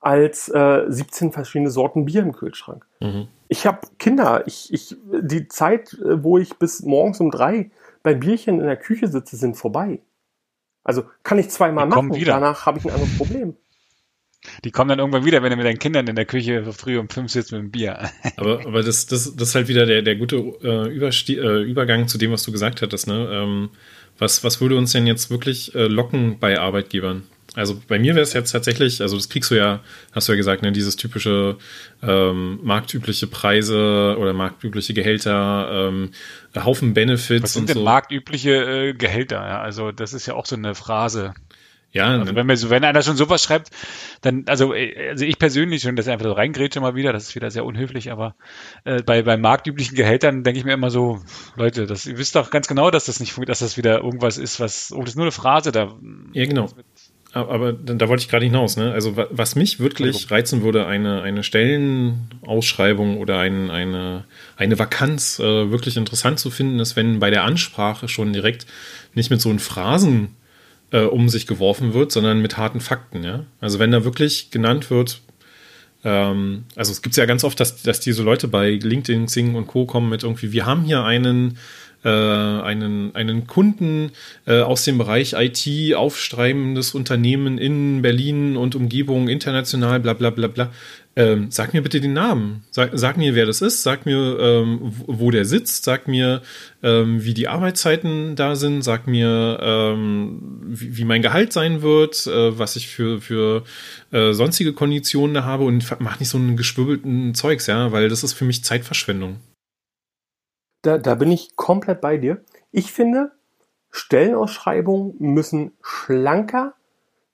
als äh, 17 verschiedene Sorten Bier im Kühlschrank. Mhm. Ich habe Kinder. Ich, ich, die Zeit, äh, wo ich bis morgens um drei beim Bierchen in der Küche sitze, sind vorbei. Also kann ich zweimal machen. Wieder. Danach habe ich ein anderes Problem. Die kommen dann irgendwann wieder, wenn du mit deinen Kindern in der Küche früh um fünf sitzt mit dem Bier. Aber, aber das, das, das ist halt wieder der, der gute äh, äh, Übergang zu dem, was du gesagt hattest. Ne? Ähm, was, was würde uns denn jetzt wirklich äh, locken bei Arbeitgebern? Also bei mir wäre es jetzt tatsächlich, also das kriegst du ja, hast du ja gesagt, ne, dieses typische ähm, marktübliche Preise oder marktübliche Gehälter, ähm, Haufen Benefits. Was sind denn so. marktübliche äh, Gehälter? Ja? Also das ist ja auch so eine Phrase. Ja, also ne? wenn, wir so, wenn einer schon sowas schreibt, dann, also, äh, also ich persönlich schon, das einfach so reingrätsche mal wieder, das ist wieder sehr unhöflich, aber äh, bei, bei marktüblichen Gehältern denke ich mir immer so, Leute, das, ihr wisst doch ganz genau, dass das nicht dass das wieder irgendwas ist, was, oh, das ist nur eine Phrase da. Ja, genau. aber da wollte ich gerade hinaus. Ne? Also was mich wirklich reizen würde, eine, eine Stellenausschreibung oder ein, eine, eine Vakanz äh, wirklich interessant zu finden, ist, wenn bei der Ansprache schon direkt nicht mit so einen Phrasen äh, um sich geworfen wird, sondern mit harten Fakten. Ja? Also wenn da wirklich genannt wird, ähm, also es gibt ja ganz oft, dass, dass diese Leute bei LinkedIn, Xing und Co. kommen mit irgendwie, wir haben hier einen äh, einen, einen Kunden äh, aus dem Bereich IT, aufstreibendes Unternehmen in Berlin und Umgebung, international, bla bla bla bla. Ähm, sag mir bitte den Namen. Sag, sag, mir, wer das ist. Sag mir, ähm, wo der sitzt. Sag mir, ähm, wie die Arbeitszeiten da sind. Sag mir, ähm, wie, wie, mein Gehalt sein wird, äh, was ich für, für äh, sonstige Konditionen da habe und mach nicht so einen geschwirbelten Zeugs, ja, weil das ist für mich Zeitverschwendung. Da, da bin ich komplett bei dir. Ich finde, Stellenausschreibungen müssen schlanker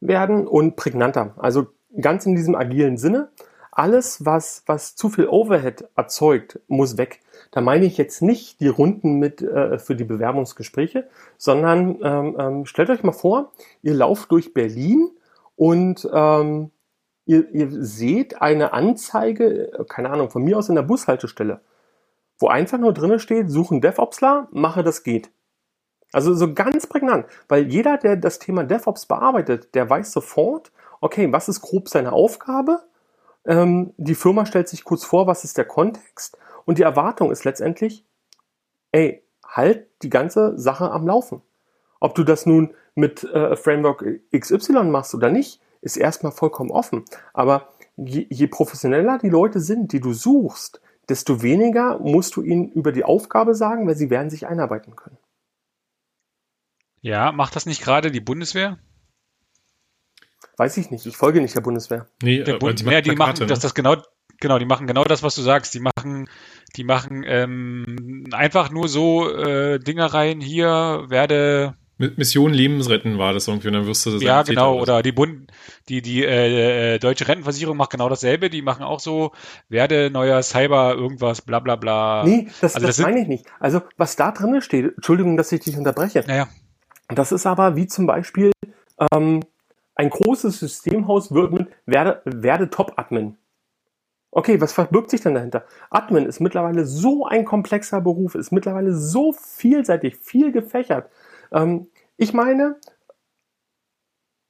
werden und prägnanter. Also ganz in diesem agilen Sinne. Alles, was, was zu viel Overhead erzeugt, muss weg. Da meine ich jetzt nicht die Runden mit äh, für die Bewerbungsgespräche, sondern ähm, ähm, stellt euch mal vor, ihr lauft durch Berlin und ähm, ihr, ihr seht eine Anzeige, äh, keine Ahnung, von mir aus in der Bushaltestelle wo einfach nur drinne steht, suchen DevOpsler, mache das geht. Also so ganz prägnant, weil jeder, der das Thema DevOps bearbeitet, der weiß sofort, okay, was ist grob seine Aufgabe? Ähm, die Firma stellt sich kurz vor, was ist der Kontext? Und die Erwartung ist letztendlich, ey, halt die ganze Sache am Laufen. Ob du das nun mit äh, Framework XY machst oder nicht, ist erstmal vollkommen offen. Aber je, je professioneller die Leute sind, die du suchst, desto weniger musst du ihnen über die Aufgabe sagen, weil sie werden sich einarbeiten können. Ja, macht das nicht gerade die Bundeswehr? Weiß ich nicht. Ich folge nicht der Bundeswehr. Nee, der Bund, die, ja, die machen ne? das, genau, genau, die machen genau das, was du sagst. Die machen, die machen ähm, einfach nur so äh, Dingereien hier, werde Mission Lebensretten war das irgendwie und dann wirst du das Ja, genau, oder die Bund, die, die äh, äh, deutsche Rentenversicherung macht genau dasselbe, die machen auch so, werde neuer Cyber irgendwas, bla bla bla. Nee, das, also das, das meine ich nicht. Also was da drin steht, Entschuldigung, dass ich dich unterbreche. Naja. Das ist aber wie zum Beispiel ähm, ein großes Systemhaus wird mit werde, werde Top-Admin. Okay, was verbirgt sich denn dahinter? Admin ist mittlerweile so ein komplexer Beruf, ist mittlerweile so vielseitig, viel gefächert. Ähm, ich meine,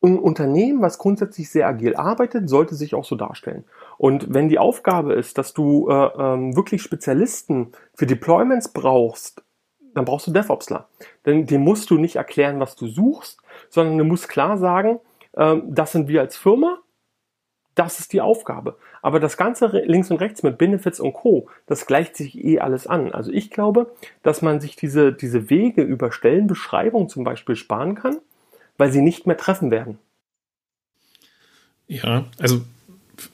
ein Unternehmen, was grundsätzlich sehr agil arbeitet, sollte sich auch so darstellen. Und wenn die Aufgabe ist, dass du äh, ähm, wirklich Spezialisten für Deployments brauchst, dann brauchst du DevOpsler. Denn dem musst du nicht erklären, was du suchst, sondern du musst klar sagen, das sind wir als Firma, das ist die Aufgabe. Aber das Ganze links und rechts mit Benefits und Co., das gleicht sich eh alles an. Also ich glaube, dass man sich diese, diese Wege über Stellenbeschreibung zum Beispiel sparen kann, weil sie nicht mehr treffen werden. Ja, also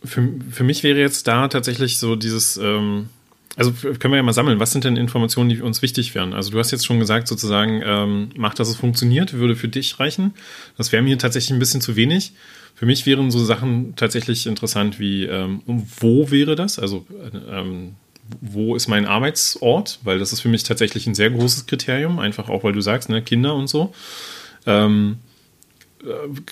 für, für mich wäre jetzt da tatsächlich so dieses, ähm, also können wir ja mal sammeln, was sind denn Informationen, die uns wichtig wären? Also du hast jetzt schon gesagt, sozusagen, ähm, mach, dass es funktioniert, würde für dich reichen. Das wäre mir tatsächlich ein bisschen zu wenig. Für mich wären so Sachen tatsächlich interessant wie, ähm, wo wäre das? Also, ähm, wo ist mein Arbeitsort? Weil das ist für mich tatsächlich ein sehr großes Kriterium, einfach auch, weil du sagst, ne, Kinder und so. Ähm, äh,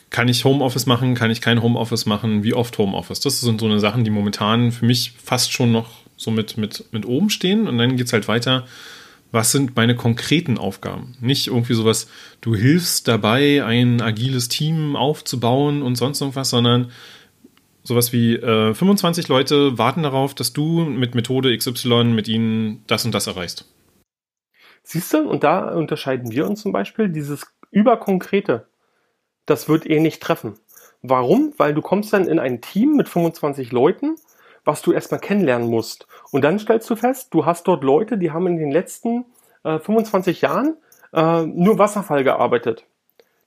kann ich Homeoffice machen? Kann ich kein Homeoffice machen? Wie oft Homeoffice? Das sind so eine Sachen, die momentan für mich fast schon noch so mit, mit, mit oben stehen. Und dann geht es halt weiter was sind meine konkreten Aufgaben? Nicht irgendwie sowas, du hilfst dabei, ein agiles Team aufzubauen und sonst irgendwas, sondern sowas wie äh, 25 Leute warten darauf, dass du mit Methode XY mit ihnen das und das erreichst. Siehst du, und da unterscheiden wir uns zum Beispiel, dieses überkonkrete, das wird eh nicht treffen. Warum? Weil du kommst dann in ein Team mit 25 Leuten was du erstmal kennenlernen musst. Und dann stellst du fest, du hast dort Leute, die haben in den letzten äh, 25 Jahren äh, nur Wasserfall gearbeitet.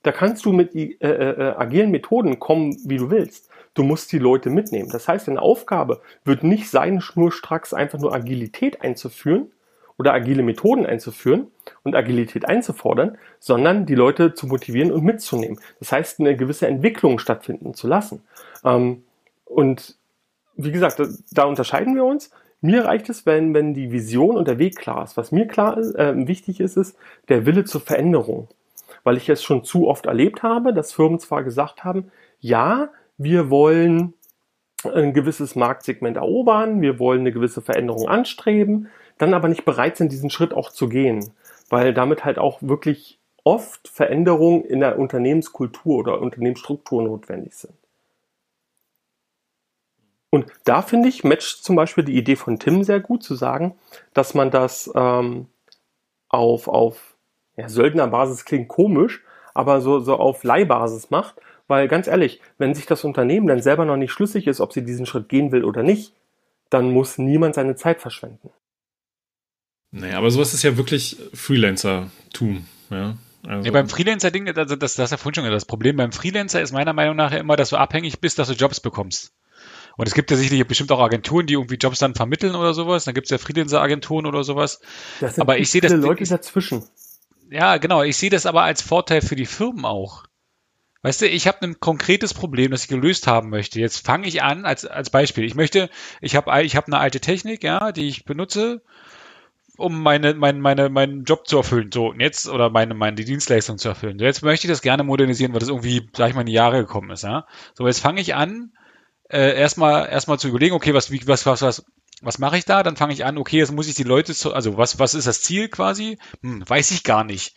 Da kannst du mit äh, äh, agilen Methoden kommen, wie du willst. Du musst die Leute mitnehmen. Das heißt, deine Aufgabe wird nicht sein, schnurstracks einfach nur Agilität einzuführen oder agile Methoden einzuführen und Agilität einzufordern, sondern die Leute zu motivieren und mitzunehmen. Das heißt, eine gewisse Entwicklung stattfinden zu lassen. Ähm, und wie gesagt, da, da, unterscheiden wir uns. Mir reicht es, wenn, wenn die Vision und der Weg klar ist. Was mir klar ist, äh, wichtig ist, ist der Wille zur Veränderung. weil ich es schon zu oft erlebt habe, dass Firmen zwar gesagt haben, ja, wir wollen ein gewisses Marktsegment erobern, wir wollen eine gewisse Veränderung anstreben, dann aber nicht bereit sind, diesen Schritt auch zu gehen, weil damit halt auch wirklich oft Veränderungen in der Unternehmenskultur oder Unternehmensstruktur notwendig sind. Und da finde ich, matcht zum Beispiel die Idee von Tim sehr gut zu sagen, dass man das ähm, auf, auf ja, Söldnerbasis klingt komisch, aber so, so auf Leihbasis macht, weil ganz ehrlich, wenn sich das Unternehmen dann selber noch nicht schlüssig ist, ob sie diesen Schritt gehen will oder nicht, dann muss niemand seine Zeit verschwenden. Naja, aber sowas ist ja wirklich Freelancer-Tum. Ja? Also ja, beim Freelancer-Ding, also das, das ist ja vorhin schon das Problem. Beim Freelancer ist meiner Meinung nach immer, dass du abhängig bist, dass du Jobs bekommst. Und es gibt ja sicherlich bestimmt auch Agenturen, die irgendwie Jobs dann vermitteln oder sowas. Dann gibt es ja Freelancer-Agenturen oder sowas. Das sind aber ich sehe das. Leute dazwischen. Ja, genau. Ich sehe das aber als Vorteil für die Firmen auch. Weißt du, ich habe ein konkretes Problem, das ich gelöst haben möchte. Jetzt fange ich an als, als Beispiel. Ich möchte, ich habe ich hab eine alte Technik, ja, die ich benutze, um meine, meine, meine, meinen Job zu erfüllen. So, und jetzt, oder meine, meine Dienstleistung zu erfüllen. So, jetzt möchte ich das gerne modernisieren, weil das irgendwie, sag ich mal, in die Jahre gekommen ist, ja. So, jetzt fange ich an, äh, erstmal erstmal zu überlegen, okay, was, wie, was, was, was, was mache ich da? Dann fange ich an, okay, jetzt muss ich die Leute zu, also was, was ist das Ziel quasi? Hm, weiß ich gar nicht.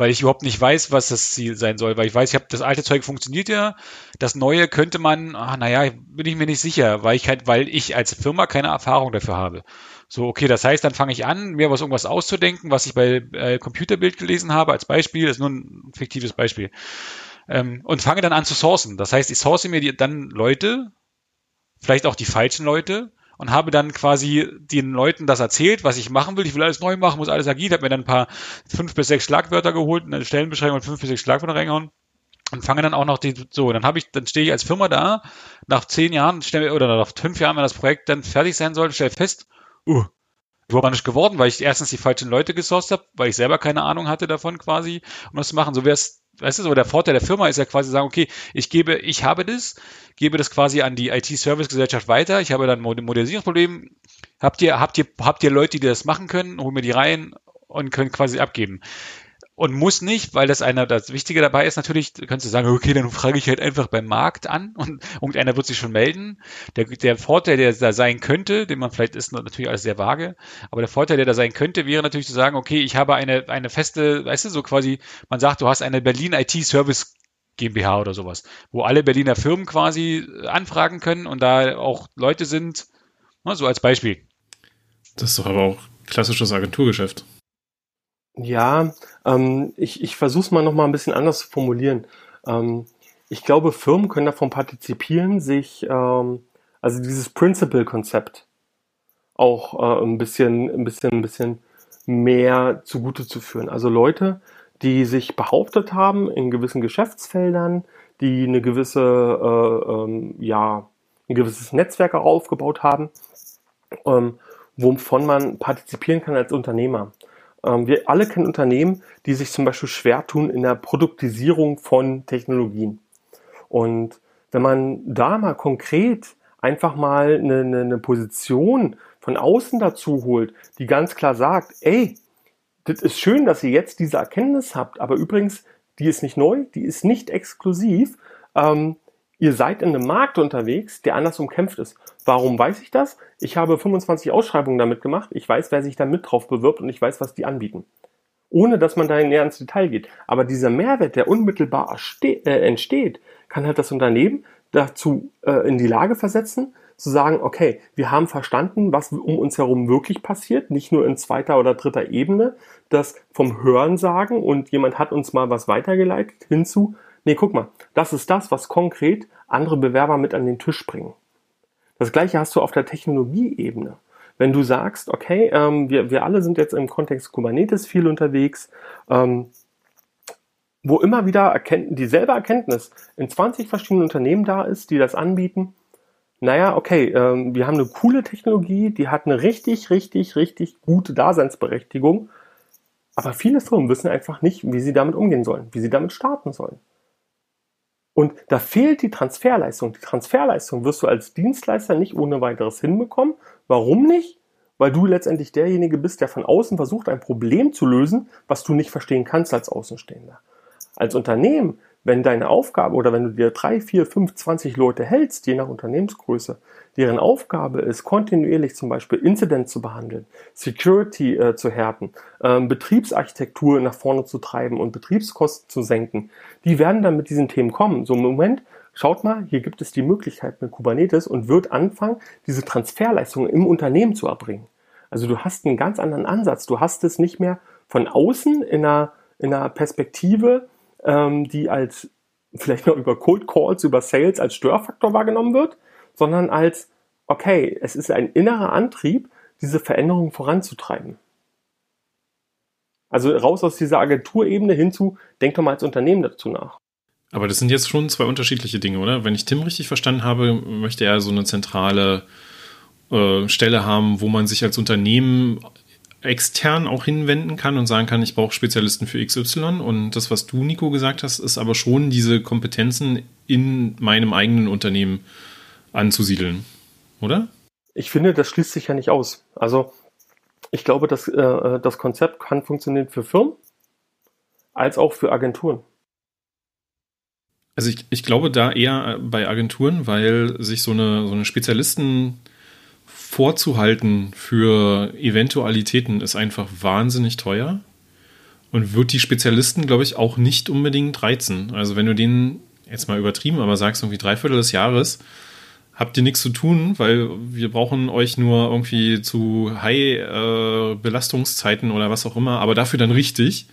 Weil ich überhaupt nicht weiß, was das Ziel sein soll. Weil ich weiß, ich habe das alte Zeug funktioniert ja. Das neue könnte man, ach, naja, bin ich mir nicht sicher, weil ich halt, weil ich als Firma keine Erfahrung dafür habe. So, okay, das heißt, dann fange ich an, mir was irgendwas auszudenken, was ich bei äh, Computerbild gelesen habe, als Beispiel, das ist nur ein fiktives Beispiel. Ähm, und fange dann an zu sourcen. Das heißt, ich source mir die, dann Leute, vielleicht auch die falschen Leute und habe dann quasi den Leuten das erzählt, was ich machen will. Ich will alles neu machen, muss alles agil. Habe mir dann ein paar fünf bis sechs Schlagwörter geholt, eine Stellenbeschreibung und fünf bis sechs Schlagwörter reingehauen und fange dann auch noch die so. Dann habe ich, dann stehe ich als Firma da nach zehn Jahren stell, oder nach fünf Jahren, wenn das Projekt dann fertig sein soll, stelle fest, uh, überhaupt nicht geworden, weil ich erstens die falschen Leute gesourced habe, weil ich selber keine Ahnung hatte davon quasi, um das zu machen. So wäre es weißt du, so der Vorteil der Firma ist ja quasi sagen, okay, ich gebe, ich habe das, gebe das quasi an die IT-Service-Gesellschaft weiter, ich habe dann ein Modernisierungsproblem, habt ihr, habt ihr, habt ihr Leute, die das machen können, holen mir die rein und können quasi abgeben und muss nicht, weil das einer, das Wichtige dabei ist natürlich, kannst du sagen, okay, dann frage ich halt einfach beim Markt an und irgendeiner wird sich schon melden. Der, der Vorteil, der da sein könnte, den man vielleicht ist natürlich alles sehr vage, aber der Vorteil, der da sein könnte, wäre natürlich zu sagen, okay, ich habe eine, eine feste, weißt du, so quasi, man sagt, du hast eine Berlin IT Service GmbH oder sowas, wo alle Berliner Firmen quasi anfragen können und da auch Leute sind, so als Beispiel. Das ist doch aber auch klassisches Agenturgeschäft. Ja, ähm, ich, ich versuche es mal noch mal ein bisschen anders zu formulieren. Ähm, ich glaube, Firmen können davon partizipieren, sich ähm, also dieses Principle-Konzept auch äh, ein bisschen, ein bisschen, ein bisschen mehr zugute zu führen. Also Leute, die sich behauptet haben in gewissen Geschäftsfeldern, die eine gewisse, äh, ähm, ja, ein gewisses Netzwerk aufgebaut haben, ähm, wovon man partizipieren kann als Unternehmer. Ähm, wir alle kennen Unternehmen, die sich zum Beispiel schwer tun in der Produktisierung von Technologien. Und wenn man da mal konkret einfach mal eine, eine, eine Position von außen dazu holt, die ganz klar sagt, ey, das ist schön, dass ihr jetzt diese Erkenntnis habt, aber übrigens, die ist nicht neu, die ist nicht exklusiv. Ähm, ihr seid in einem Markt unterwegs, der anders umkämpft ist. Warum weiß ich das? Ich habe 25 Ausschreibungen damit gemacht. Ich weiß, wer sich da mit drauf bewirbt und ich weiß, was die anbieten. Ohne dass man da näher ins Detail geht. Aber dieser Mehrwert, der unmittelbar äh, entsteht, kann halt das Unternehmen dazu äh, in die Lage versetzen, zu sagen, okay, wir haben verstanden, was um uns herum wirklich passiert, nicht nur in zweiter oder dritter Ebene, das vom Hören sagen und jemand hat uns mal was weitergeleitet hinzu, nee, guck mal, das ist das, was konkret andere Bewerber mit an den Tisch bringen. Das gleiche hast du auf der Technologieebene. Wenn du sagst, okay, ähm, wir, wir alle sind jetzt im Kontext Kubernetes viel unterwegs, ähm, wo immer wieder erkennt, dieselbe Erkenntnis in 20 verschiedenen Unternehmen da ist, die das anbieten, naja, okay, ähm, wir haben eine coole Technologie, die hat eine richtig, richtig, richtig gute Daseinsberechtigung, aber viele Firmen wissen einfach nicht, wie sie damit umgehen sollen, wie sie damit starten sollen. Und da fehlt die Transferleistung. Die Transferleistung wirst du als Dienstleister nicht ohne weiteres hinbekommen. Warum nicht? Weil du letztendlich derjenige bist, der von außen versucht, ein Problem zu lösen, was du nicht verstehen kannst als Außenstehender. Als Unternehmen, wenn deine Aufgabe oder wenn du dir drei, vier, fünf, zwanzig Leute hältst, je nach Unternehmensgröße, deren Aufgabe ist, kontinuierlich zum Beispiel Incidents zu behandeln, Security äh, zu härten, ähm, Betriebsarchitektur nach vorne zu treiben und Betriebskosten zu senken, die werden dann mit diesen Themen kommen. So im Moment, schaut mal, hier gibt es die Möglichkeit mit Kubernetes und wird anfangen, diese Transferleistungen im Unternehmen zu erbringen. Also du hast einen ganz anderen Ansatz. Du hast es nicht mehr von außen in einer, in einer Perspektive, ähm, die als vielleicht noch über Cold Calls, über Sales als Störfaktor wahrgenommen wird, sondern als, okay, es ist ein innerer Antrieb, diese Veränderung voranzutreiben. Also raus aus dieser Agenturebene hinzu, denk doch mal als Unternehmen dazu nach. Aber das sind jetzt schon zwei unterschiedliche Dinge, oder? Wenn ich Tim richtig verstanden habe, möchte er so eine zentrale äh, Stelle haben, wo man sich als Unternehmen extern auch hinwenden kann und sagen kann, ich brauche Spezialisten für XY. Und das, was du, Nico, gesagt hast, ist aber schon diese Kompetenzen in meinem eigenen Unternehmen anzusiedeln, oder? Ich finde, das schließt sich ja nicht aus. Also ich glaube, dass äh, das Konzept kann funktionieren für Firmen als auch für Agenturen. Also ich, ich glaube da eher bei Agenturen, weil sich so eine, so eine Spezialisten vorzuhalten für Eventualitäten ist einfach wahnsinnig teuer und wird die Spezialisten, glaube ich, auch nicht unbedingt reizen. Also wenn du denen jetzt mal übertrieben, aber sagst irgendwie dreiviertel des Jahres, habt ihr nichts zu tun, weil wir brauchen euch nur irgendwie zu High-Belastungszeiten äh, oder was auch immer, aber dafür dann richtig.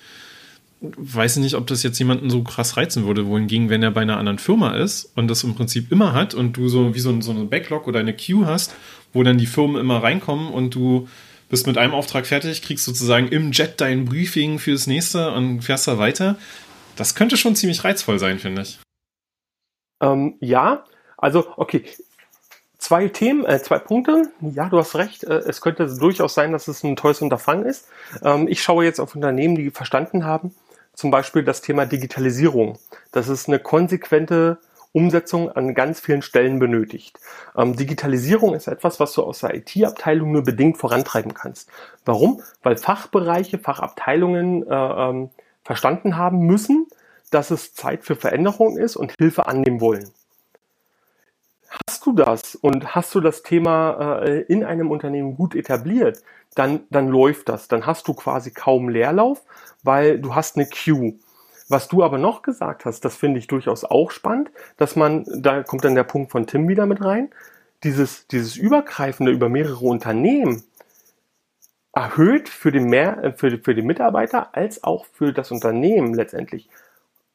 Weiß ich nicht, ob das jetzt jemanden so krass reizen würde, wohingegen, wenn er bei einer anderen Firma ist und das im Prinzip immer hat und du so wie so, so eine Backlog oder eine Queue hast, wo dann die Firmen immer reinkommen und du bist mit einem Auftrag fertig, kriegst sozusagen im Jet dein Briefing fürs nächste und fährst da weiter. Das könnte schon ziemlich reizvoll sein, finde ich. Ähm, ja, also okay, Zwei Themen, äh, zwei Punkte. Ja, du hast recht. Äh, es könnte durchaus sein, dass es ein teures Unterfangen ist. Ähm, ich schaue jetzt auf Unternehmen, die verstanden haben, zum Beispiel das Thema Digitalisierung. Das ist eine konsequente Umsetzung an ganz vielen Stellen benötigt. Ähm, Digitalisierung ist etwas, was du aus der IT-Abteilung nur bedingt vorantreiben kannst. Warum? Weil Fachbereiche, Fachabteilungen äh, ähm, verstanden haben müssen, dass es Zeit für Veränderung ist und Hilfe annehmen wollen. Hast du das und hast du das Thema äh, in einem Unternehmen gut etabliert, dann, dann läuft das. Dann hast du quasi kaum Leerlauf, weil du hast eine Queue. Was du aber noch gesagt hast, das finde ich durchaus auch spannend, dass man, da kommt dann der Punkt von Tim wieder mit rein, dieses, dieses Übergreifende über mehrere Unternehmen erhöht für den, mehr, äh, für, für den Mitarbeiter als auch für das Unternehmen letztendlich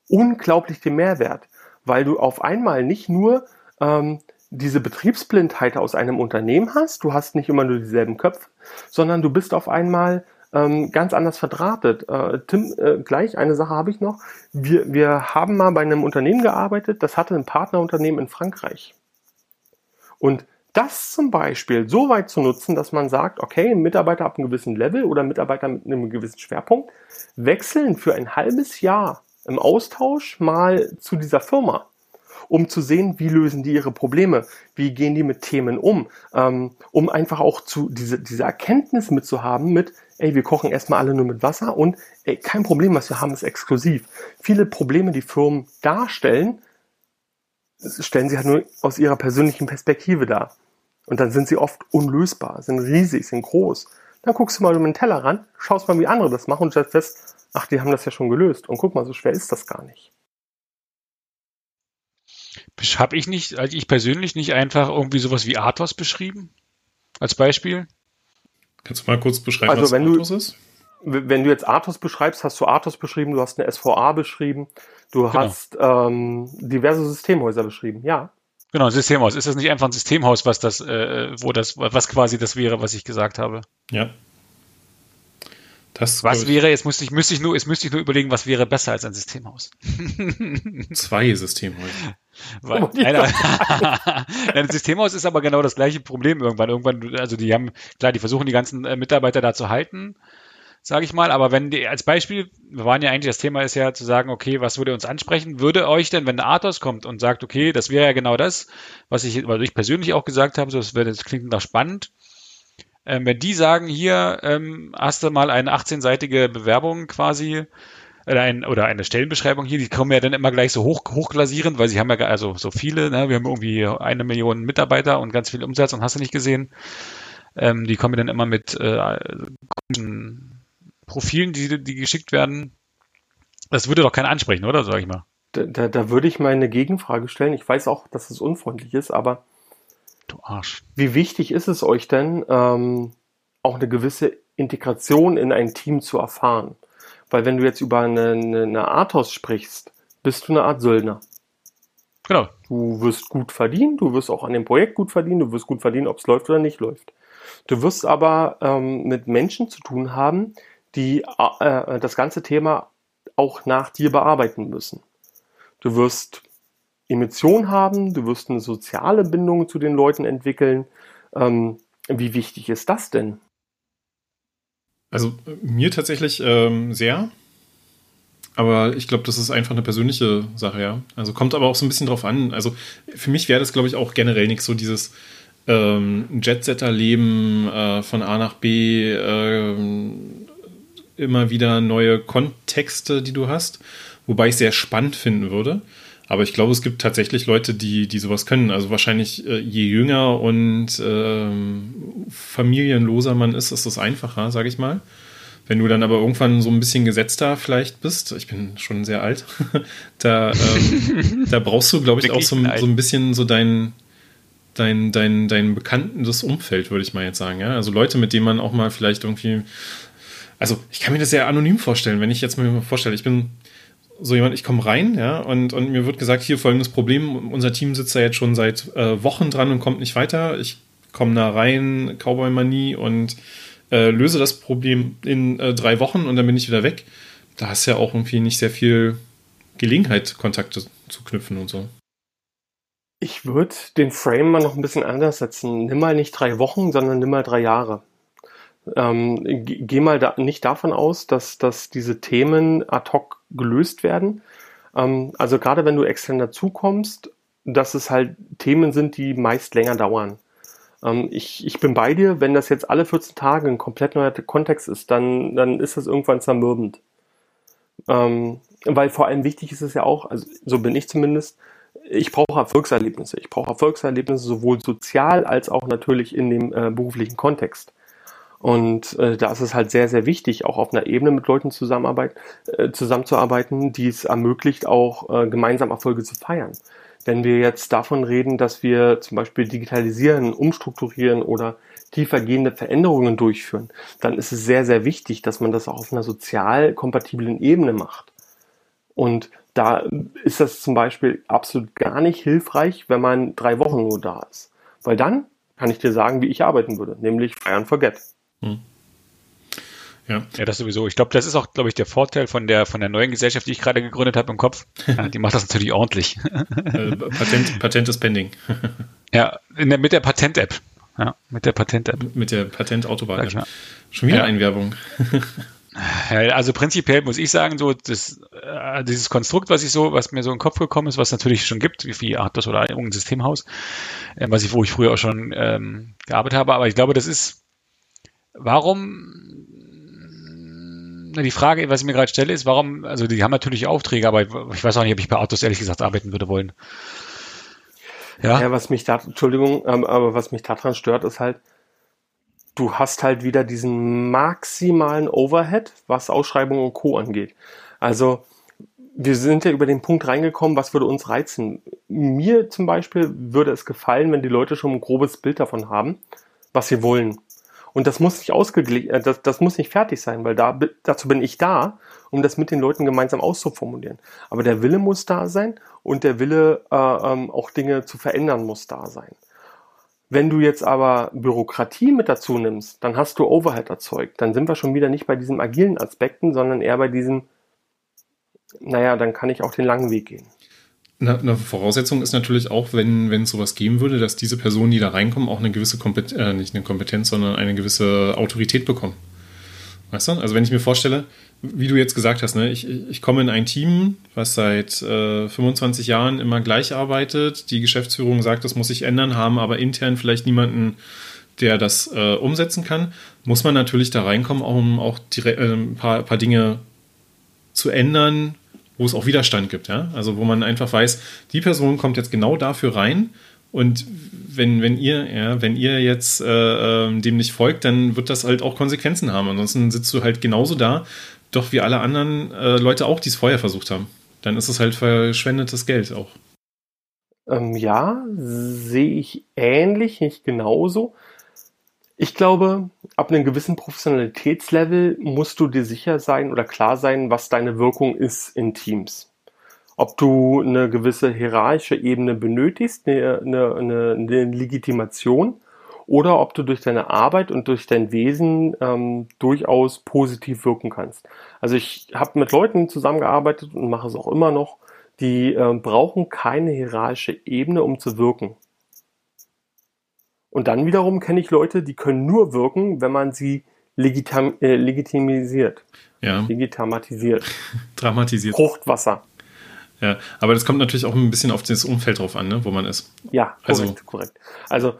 unglaublich den Mehrwert, weil du auf einmal nicht nur ähm, diese Betriebsblindheit aus einem Unternehmen hast. Du hast nicht immer nur dieselben Köpfe, sondern du bist auf einmal ähm, ganz anders verdrahtet. Äh, Tim, äh, gleich eine Sache habe ich noch. Wir, wir haben mal bei einem Unternehmen gearbeitet, das hatte ein Partnerunternehmen in Frankreich. Und das zum Beispiel so weit zu nutzen, dass man sagt, okay, Mitarbeiter ab einem gewissen Level oder Mitarbeiter mit einem gewissen Schwerpunkt wechseln für ein halbes Jahr im Austausch mal zu dieser Firma um zu sehen, wie lösen die ihre Probleme, wie gehen die mit Themen um, ähm, um einfach auch zu diese, diese Erkenntnis mitzuhaben mit, ey, wir kochen erstmal alle nur mit Wasser und ey, kein Problem, was wir haben, ist exklusiv. Viele Probleme, die Firmen darstellen, stellen sie halt nur aus ihrer persönlichen Perspektive dar. Und dann sind sie oft unlösbar, sind riesig, sind groß. Dann guckst du mal um den Teller ran, schaust mal, wie andere das machen und stellst fest, ach, die haben das ja schon gelöst. Und guck mal, so schwer ist das gar nicht. Habe ich nicht, also ich persönlich nicht einfach irgendwie sowas wie Athos beschrieben? Als Beispiel? Kannst du mal kurz beschreiben, also was wenn Athos du, ist? Wenn du jetzt Athos beschreibst, hast du Athos beschrieben, du hast eine SVA beschrieben, du genau. hast ähm, diverse Systemhäuser beschrieben, ja. Genau, ein Systemhaus. Ist das nicht einfach ein Systemhaus, was das, äh, wo das, was quasi das wäre, was ich gesagt habe? Ja. Das was wäre, jetzt müsste ich, müsste ich nur, jetzt müsste ich nur überlegen, was wäre besser als ein Systemhaus? Zwei Systemhäuser. Weil, oh, ein Systemhaus ist aber genau das gleiche Problem irgendwann. Irgendwann, also die haben, klar, die versuchen die ganzen äh, Mitarbeiter da zu halten, sage ich mal. Aber wenn die, als Beispiel, wir waren ja eigentlich, das Thema ist ja zu sagen, okay, was würde uns ansprechen? Würde euch denn, wenn der Athos kommt und sagt, okay, das wäre ja genau das, was ich, was ich persönlich auch gesagt habe, so, das, wäre, das klingt nach spannend ähm, wenn die sagen, hier ähm, hast du mal eine 18-seitige Bewerbung quasi oder, ein, oder eine Stellenbeschreibung hier, die kommen ja dann immer gleich so hoch, hochglasierend, weil sie haben ja also so viele, ne? wir haben irgendwie eine Million Mitarbeiter und ganz viel Umsatz und hast du nicht gesehen. Ähm, die kommen dann immer mit äh, Profilen, die, die geschickt werden. Das würde doch keiner ansprechen, oder? Sag ich mal. Da, da, da würde ich mal eine Gegenfrage stellen. Ich weiß auch, dass es unfreundlich ist, aber du Arsch. Wie wichtig ist es euch denn, ähm, auch eine gewisse Integration in ein Team zu erfahren? Weil wenn du jetzt über eine, eine, eine Athos sprichst, bist du eine Art Söldner. Genau. Du wirst gut verdienen, du wirst auch an dem Projekt gut verdienen, du wirst gut verdienen, ob es läuft oder nicht läuft. Du wirst aber ähm, mit Menschen zu tun haben, die äh, das ganze Thema auch nach dir bearbeiten müssen. Du wirst Emotionen haben, du wirst eine soziale Bindung zu den Leuten entwickeln. Ähm, wie wichtig ist das denn? Also mir tatsächlich ähm, sehr. Aber ich glaube, das ist einfach eine persönliche Sache, ja. Also kommt aber auch so ein bisschen drauf an. Also für mich wäre das, glaube ich, auch generell nichts so dieses ähm, Jetsetter-Leben äh, von A nach B, äh, immer wieder neue Kontexte, die du hast. Wobei ich sehr spannend finden würde. Aber ich glaube, es gibt tatsächlich Leute, die, die sowas können. Also wahrscheinlich äh, je jünger und ähm, familienloser man ist, ist es einfacher, sage ich mal. Wenn du dann aber irgendwann so ein bisschen gesetzter vielleicht bist, ich bin schon sehr alt, da, ähm, da brauchst du, glaube ich, auch so, so ein bisschen so dein, dein, dein, dein bekanntes Umfeld, würde ich mal jetzt sagen. Ja? Also Leute, mit denen man auch mal vielleicht irgendwie. Also ich kann mir das sehr anonym vorstellen, wenn ich jetzt mir vorstelle, ich bin so jemand, ich komme rein, ja, und, und mir wird gesagt, hier folgendes Problem, unser Team sitzt da jetzt schon seit äh, Wochen dran und kommt nicht weiter. Ich komme da rein, Cowboy-Manie und äh, löse das Problem in äh, drei Wochen und dann bin ich wieder weg. Da hast du ja auch irgendwie nicht sehr viel Gelegenheit, Kontakte zu knüpfen und so. Ich würde den Frame mal noch ein bisschen anders setzen. Nimm mal nicht drei Wochen, sondern nimm mal drei Jahre. Ähm, geh mal da, nicht davon aus, dass, dass diese Themen ad hoc gelöst werden. Ähm, also gerade wenn du extern dazukommst, dass es halt Themen sind, die meist länger dauern. Ähm, ich, ich bin bei dir, wenn das jetzt alle 14 Tage ein komplett neuer Kontext ist, dann, dann ist das irgendwann zermürbend. Ähm, weil vor allem wichtig ist es ja auch, also so bin ich zumindest, ich brauche Erfolgserlebnisse. Ich brauche Erfolgserlebnisse sowohl sozial als auch natürlich in dem äh, beruflichen Kontext. Und äh, da ist es halt sehr, sehr wichtig, auch auf einer Ebene mit Leuten zusammenarbeit, äh, zusammenzuarbeiten, die es ermöglicht, auch äh, gemeinsam Erfolge zu feiern. Wenn wir jetzt davon reden, dass wir zum Beispiel digitalisieren, umstrukturieren oder tiefergehende Veränderungen durchführen, dann ist es sehr, sehr wichtig, dass man das auch auf einer sozial kompatiblen Ebene macht. Und da ist das zum Beispiel absolut gar nicht hilfreich, wenn man drei Wochen nur da ist. Weil dann kann ich dir sagen, wie ich arbeiten würde, nämlich and forget. Hm. Ja. ja, das sowieso. Ich glaube, das ist auch, glaube ich, der Vorteil von der von der neuen Gesellschaft, die ich gerade gegründet habe im Kopf. Ja, die macht das natürlich ordentlich. Äh, Patent, Patent ist pending. ja, der, mit der Patent-App. Ja, mit der Patent-App. Mit der Patent-Autobahn. Schon wieder ja. Einwerbung. also prinzipiell muss ich sagen, so das, äh, dieses Konstrukt, was ich so, was mir so in den Kopf gekommen ist, was natürlich schon gibt, wie, wie Artus oder irgendein Systemhaus, äh, was ich, wo ich früher auch schon ähm, gearbeitet habe, aber ich glaube, das ist warum die Frage, was ich mir gerade stelle, ist, warum, also die haben natürlich Aufträge, aber ich weiß auch nicht, ob ich bei Autos ehrlich gesagt arbeiten würde wollen. Ja, ja was mich da, Entschuldigung, ähm, aber was mich daran stört, ist halt, du hast halt wieder diesen maximalen Overhead, was Ausschreibungen und Co. angeht. Also, wir sind ja über den Punkt reingekommen, was würde uns reizen. Mir zum Beispiel würde es gefallen, wenn die Leute schon ein grobes Bild davon haben, was sie wollen. Und das muss nicht ausgeglichen, äh, das, das muss nicht fertig sein, weil da, dazu bin ich da, um das mit den Leuten gemeinsam auszuformulieren. Aber der Wille muss da sein und der Wille, äh, ähm, auch Dinge zu verändern, muss da sein. Wenn du jetzt aber Bürokratie mit dazu nimmst, dann hast du Overhead erzeugt. Dann sind wir schon wieder nicht bei diesen agilen Aspekten, sondern eher bei diesem, naja, dann kann ich auch den langen Weg gehen. Eine Voraussetzung ist natürlich auch, wenn, wenn es sowas geben würde, dass diese Personen, die da reinkommen, auch eine gewisse Kompetenz, äh, nicht eine Kompetenz, sondern eine gewisse Autorität bekommen. Weißt du? Also wenn ich mir vorstelle, wie du jetzt gesagt hast, ne, ich, ich komme in ein Team, was seit äh, 25 Jahren immer gleich arbeitet, die Geschäftsführung sagt, das muss sich ändern, haben aber intern vielleicht niemanden, der das äh, umsetzen kann, muss man natürlich da reinkommen, um auch direkt, äh, ein paar, paar Dinge zu ändern, wo es auch Widerstand gibt, ja. Also wo man einfach weiß, die Person kommt jetzt genau dafür rein und wenn, wenn ihr, ja, wenn ihr jetzt äh, ähm, dem nicht folgt, dann wird das halt auch Konsequenzen haben. Ansonsten sitzt du halt genauso da, doch wie alle anderen äh, Leute auch, die es vorher versucht haben. Dann ist es halt verschwendetes Geld auch. Ähm, ja, sehe ich ähnlich, nicht genauso. Ich glaube, ab einem gewissen Professionalitätslevel musst du dir sicher sein oder klar sein, was deine Wirkung ist in Teams. Ob du eine gewisse hierarchische Ebene benötigst, eine, eine, eine, Legitimation, oder ob du durch deine Arbeit und durch dein Wesen ähm, durchaus positiv wirken kannst. Also ich habe mit Leuten zusammengearbeitet und mache es auch immer noch, die äh, brauchen keine hierarchische Ebene, um zu wirken. Und dann wiederum kenne ich Leute, die können nur wirken, wenn man sie legitim, äh, legitimisiert. Ja. Legitimatisiert. Dramatisiert. Fruchtwasser. Ja, aber das kommt natürlich auch ein bisschen auf das Umfeld drauf an, ne, wo man ist. Ja, korrekt, also, korrekt. Also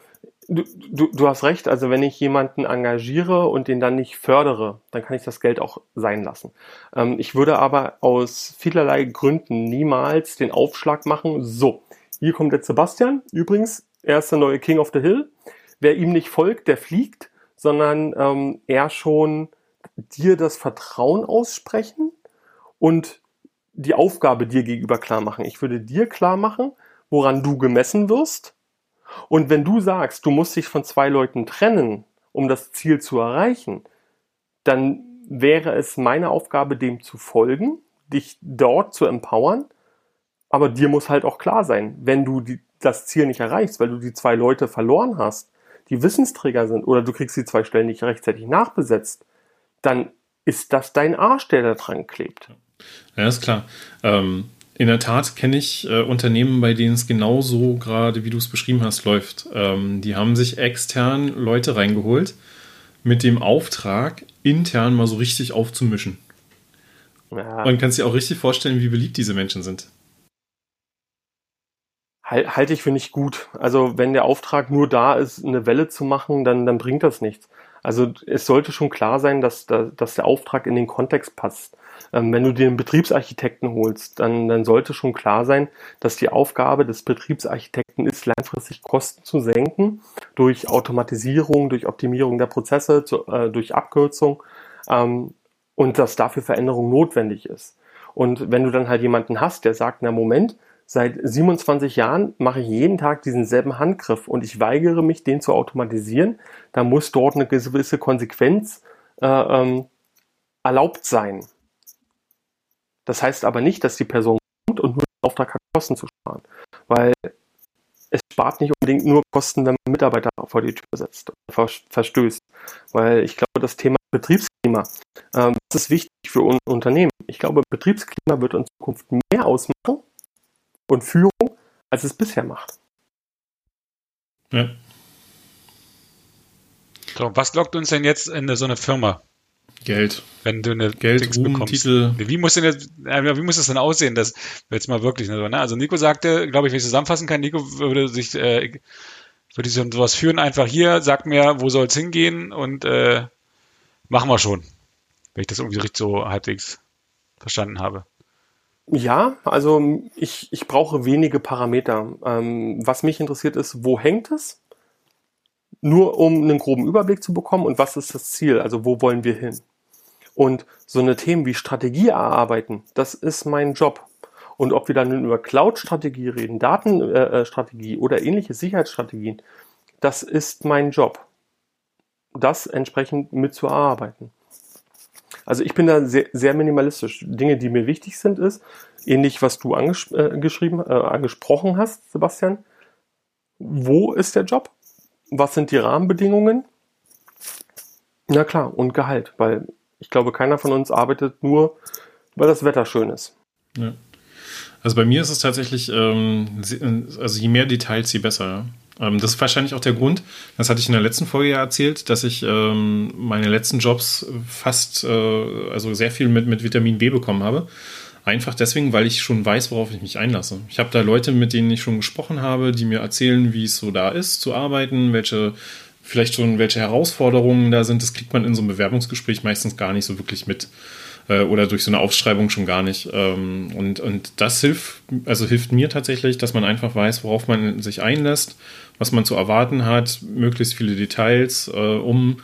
du, du, du hast recht, also wenn ich jemanden engagiere und den dann nicht fördere, dann kann ich das Geld auch sein lassen. Ähm, ich würde aber aus vielerlei Gründen niemals den Aufschlag machen, so, hier kommt der Sebastian, übrigens, er ist der neue King of the Hill. Wer ihm nicht folgt, der fliegt, sondern ähm, er schon dir das Vertrauen aussprechen und die Aufgabe dir gegenüber klar machen. Ich würde dir klar machen, woran du gemessen wirst. Und wenn du sagst, du musst dich von zwei Leuten trennen, um das Ziel zu erreichen, dann wäre es meine Aufgabe, dem zu folgen, dich dort zu empowern. Aber dir muss halt auch klar sein, wenn du die, das Ziel nicht erreichst, weil du die zwei Leute verloren hast, die Wissensträger sind oder du kriegst die zwei Stellen nicht rechtzeitig nachbesetzt, dann ist das dein Arsch, der da dran klebt. Ja, ist klar. Ähm, in der Tat kenne ich äh, Unternehmen, bei denen es genauso gerade, wie du es beschrieben hast, läuft. Ähm, die haben sich extern Leute reingeholt mit dem Auftrag, intern mal so richtig aufzumischen. Ja. Und kannst dir auch richtig vorstellen, wie beliebt diese Menschen sind halte ich für nicht gut. Also wenn der Auftrag nur da ist, eine Welle zu machen, dann, dann bringt das nichts. Also es sollte schon klar sein, dass, dass der Auftrag in den Kontext passt. Ähm, wenn du dir einen Betriebsarchitekten holst, dann, dann sollte schon klar sein, dass die Aufgabe des Betriebsarchitekten ist, langfristig Kosten zu senken durch Automatisierung, durch Optimierung der Prozesse, zu, äh, durch Abkürzung ähm, und dass dafür Veränderung notwendig ist. Und wenn du dann halt jemanden hast, der sagt, na Moment, Seit 27 Jahren mache ich jeden Tag diesen selben Handgriff und ich weigere mich, den zu automatisieren. Da muss dort eine gewisse Konsequenz äh, ähm, erlaubt sein. Das heißt aber nicht, dass die Person kommt und nur den Auftrag hat, Kosten zu sparen. Weil es spart nicht unbedingt nur Kosten, wenn man Mitarbeiter vor die Tür setzt oder verstößt. Weil ich glaube, das Thema Betriebsklima, äh, das ist wichtig für un Unternehmen. Ich glaube, Betriebsklima wird in Zukunft mehr ausmachen und Führung, als es bisher macht. Ja. So, was lockt uns denn jetzt in so eine Firma? Geld. Wenn du eine Geld, Dings Ruhm, bekommst. Titel. Wie muss denn das, wie muss das denn aussehen, das jetzt mal wirklich so, ne? Also Nico sagte, glaube ich, wenn ich zusammenfassen kann, Nico würde sich, äh, würde sich sowas führen, einfach hier, sag mir, wo soll es hingehen und äh, machen wir schon. Wenn ich das irgendwie richtig so halbwegs verstanden habe. Ja, also ich, ich brauche wenige Parameter. Ähm, was mich interessiert ist, wo hängt es? Nur um einen groben Überblick zu bekommen und was ist das Ziel? Also wo wollen wir hin? Und so eine Themen wie Strategie erarbeiten, das ist mein Job. Und ob wir dann über Cloud-Strategie reden, Datenstrategie äh, äh oder ähnliche Sicherheitsstrategien, das ist mein Job. Das entsprechend mitzuarbeiten. Also ich bin da sehr, sehr minimalistisch. Dinge, die mir wichtig sind, ist, ähnlich was du anges äh, äh, angesprochen hast, Sebastian. Wo ist der Job? Was sind die Rahmenbedingungen? Na klar, und Gehalt, weil ich glaube, keiner von uns arbeitet nur, weil das Wetter schön ist. Ja. Also bei mir ist es tatsächlich, ähm, also je mehr Details, je besser. Ähm, das ist wahrscheinlich auch der Grund, das hatte ich in der letzten Folge ja erzählt, dass ich ähm, meine letzten Jobs fast, äh, also sehr viel mit, mit Vitamin B bekommen habe. Einfach deswegen, weil ich schon weiß, worauf ich mich einlasse. Ich habe da Leute, mit denen ich schon gesprochen habe, die mir erzählen, wie es so da ist, zu arbeiten, welche vielleicht schon welche Herausforderungen da sind. Das kriegt man in so einem Bewerbungsgespräch meistens gar nicht so wirklich mit. Äh, oder durch so eine Aufschreibung schon gar nicht. Ähm, und, und das hilft, also hilft mir tatsächlich, dass man einfach weiß, worauf man sich einlässt, was man zu erwarten hat, möglichst viele Details, äh, um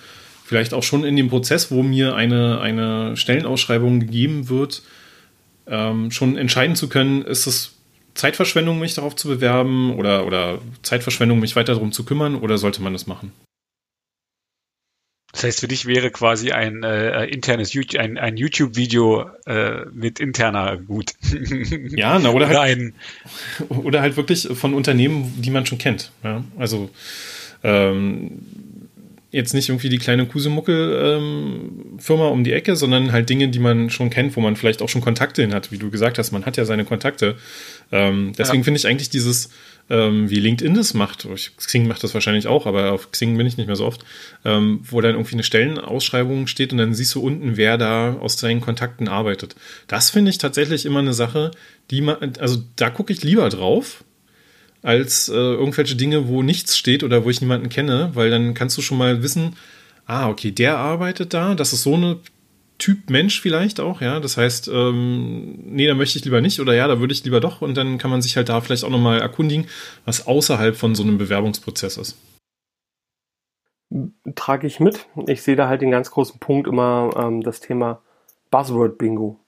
vielleicht auch schon in dem Prozess, wo mir eine, eine Stellenausschreibung gegeben wird, ähm, schon entscheiden zu können, ist es Zeitverschwendung, mich darauf zu bewerben oder, oder Zeitverschwendung, mich weiter darum zu kümmern oder sollte man das machen? Das heißt, für dich wäre quasi ein äh, internes YouTube, ein, ein YouTube-Video äh, mit interner gut. Ja, na, oder, oder, halt, ein, oder halt wirklich von Unternehmen, die man schon kennt. Ja? Also ähm, jetzt nicht irgendwie die kleine Kusemuckel-Firma ähm, um die Ecke, sondern halt Dinge, die man schon kennt, wo man vielleicht auch schon Kontakte hin hat. Wie du gesagt hast, man hat ja seine Kontakte. Ähm, deswegen ja. finde ich eigentlich dieses, ähm, wie LinkedIn das macht, Xing macht das wahrscheinlich auch, aber auf Xing bin ich nicht mehr so oft, ähm, wo dann irgendwie eine Stellenausschreibung steht und dann siehst du unten, wer da aus deinen Kontakten arbeitet. Das finde ich tatsächlich immer eine Sache, die man, also da gucke ich lieber drauf, als äh, irgendwelche Dinge, wo nichts steht oder wo ich niemanden kenne, weil dann kannst du schon mal wissen, ah, okay, der arbeitet da, das ist so eine Typ Mensch vielleicht auch, ja. Das heißt, ähm, nee, da möchte ich lieber nicht oder ja, da würde ich lieber doch und dann kann man sich halt da vielleicht auch nochmal erkundigen, was außerhalb von so einem Bewerbungsprozess ist. Trage ich mit. Ich sehe da halt den ganz großen Punkt immer ähm, das Thema Buzzword-Bingo.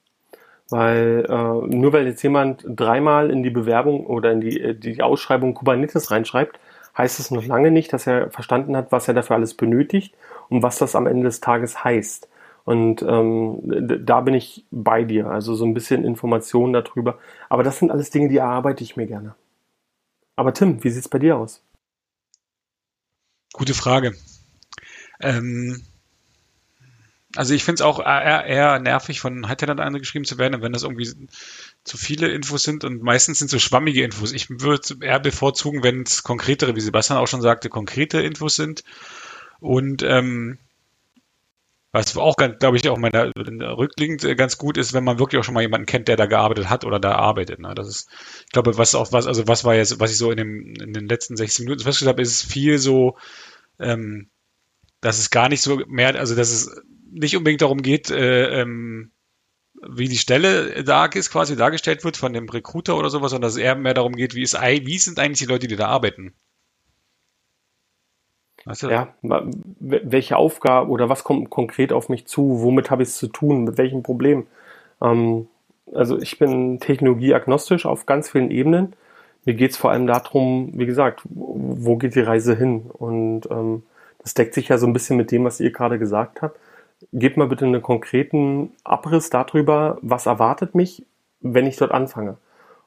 Weil äh, nur weil jetzt jemand dreimal in die Bewerbung oder in die, äh, die Ausschreibung Kubernetes reinschreibt, heißt es noch lange nicht, dass er verstanden hat, was er dafür alles benötigt und was das am Ende des Tages heißt. Und ähm, da bin ich bei dir, also so ein bisschen Informationen darüber. Aber das sind alles Dinge, die erarbeite ich mir gerne. Aber Tim, wie sieht es bei dir aus? Gute Frage. Ähm, also ich finde es auch eher, eher nervig, von Headhuntern geschrieben zu werden, wenn das irgendwie zu viele Infos sind und meistens sind so schwammige Infos. Ich würde eher bevorzugen, wenn es konkretere, wie Sebastian auch schon sagte, konkrete Infos sind. Und ähm, was auch, glaube ich, auch meiner rückblickend ganz gut ist, wenn man wirklich auch schon mal jemanden kennt, der da gearbeitet hat oder da arbeitet. Ne? Das ist, ich glaube, was auch was, also was war jetzt, was ich so in, dem, in den letzten 16 Minuten festgestellt habe, ist viel so, ähm, dass es gar nicht so mehr, also dass es nicht unbedingt darum geht, äh, ähm, wie die Stelle da ist, quasi dargestellt wird von dem Recruiter oder sowas, sondern dass es eher mehr darum geht, wie, ist, wie sind eigentlich die Leute, die da arbeiten. Du? Ja, welche Aufgabe oder was kommt konkret auf mich zu? Womit habe ich es zu tun? Mit welchem Problem? Ähm, also ich bin technologieagnostisch auf ganz vielen Ebenen. Mir geht es vor allem darum, wie gesagt, wo geht die Reise hin? Und ähm, das deckt sich ja so ein bisschen mit dem, was ihr gerade gesagt habt gebt mal bitte einen konkreten Abriss darüber, was erwartet mich, wenn ich dort anfange.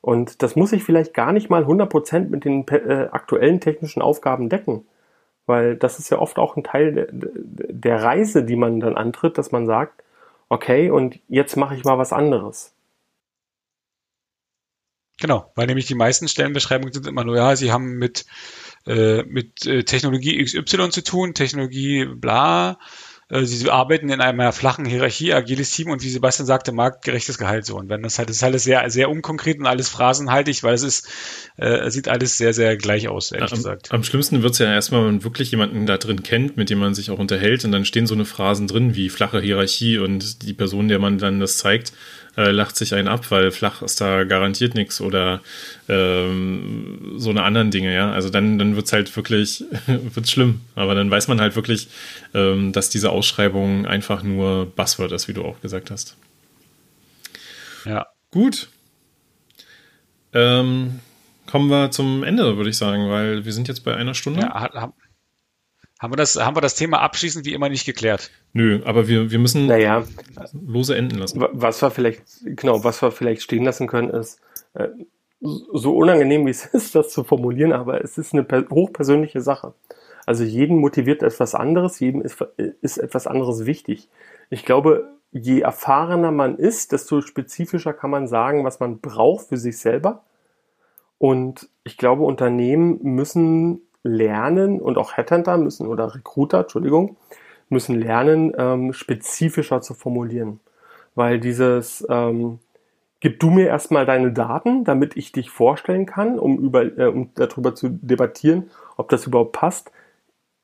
Und das muss ich vielleicht gar nicht mal 100% mit den äh, aktuellen technischen Aufgaben decken, weil das ist ja oft auch ein Teil der, Reise, die man dann antritt, dass man sagt, okay, und jetzt mache ich mal was anderes. Genau, weil nämlich die meisten Stellenbeschreibungen sind immer nur, ja, sie haben mit, äh, mit äh, Technologie XY zu tun, Technologie bla, sie arbeiten in einer flachen Hierarchie, agiles Team und wie Sebastian sagte, marktgerechtes Gehalt so. Und wenn das halt, das ist alles sehr, sehr unkonkret und alles phrasenhaltig, weil es ist, äh, sieht alles sehr, sehr gleich aus, ehrlich am, gesagt. Am schlimmsten wird's ja erstmal, wenn man wirklich jemanden da drin kennt, mit dem man sich auch unterhält und dann stehen so eine Phrasen drin wie flache Hierarchie und die Person, der man dann das zeigt, äh, lacht sich einen ab, weil flach ist da garantiert nichts oder ähm, so eine anderen Dinge, ja. Also dann, dann wird es halt wirklich, wird's schlimm. Aber dann weiß man halt wirklich, ähm, dass diese Ausschreibung einfach nur Buzzword ist, wie du auch gesagt hast. Ja. Gut. Ähm, kommen wir zum Ende, würde ich sagen, weil wir sind jetzt bei einer Stunde. Ja, haben wir das, haben wir das Thema abschließend wie immer nicht geklärt? Nö, aber wir, wir müssen naja, lose enden lassen. Was wir vielleicht, genau, was wir vielleicht stehen lassen können, ist, äh, so unangenehm wie es ist, das zu formulieren, aber es ist eine hochpersönliche Sache. Also jeden motiviert etwas anderes, jedem ist, ist etwas anderes wichtig. Ich glaube, je erfahrener man ist, desto spezifischer kann man sagen, was man braucht für sich selber. Und ich glaube, Unternehmen müssen lernen und auch Headhunter müssen oder Recruiter, Entschuldigung, müssen lernen, ähm, spezifischer zu formulieren. Weil dieses, ähm, gib du mir erstmal deine Daten, damit ich dich vorstellen kann, um, über, äh, um darüber zu debattieren, ob das überhaupt passt,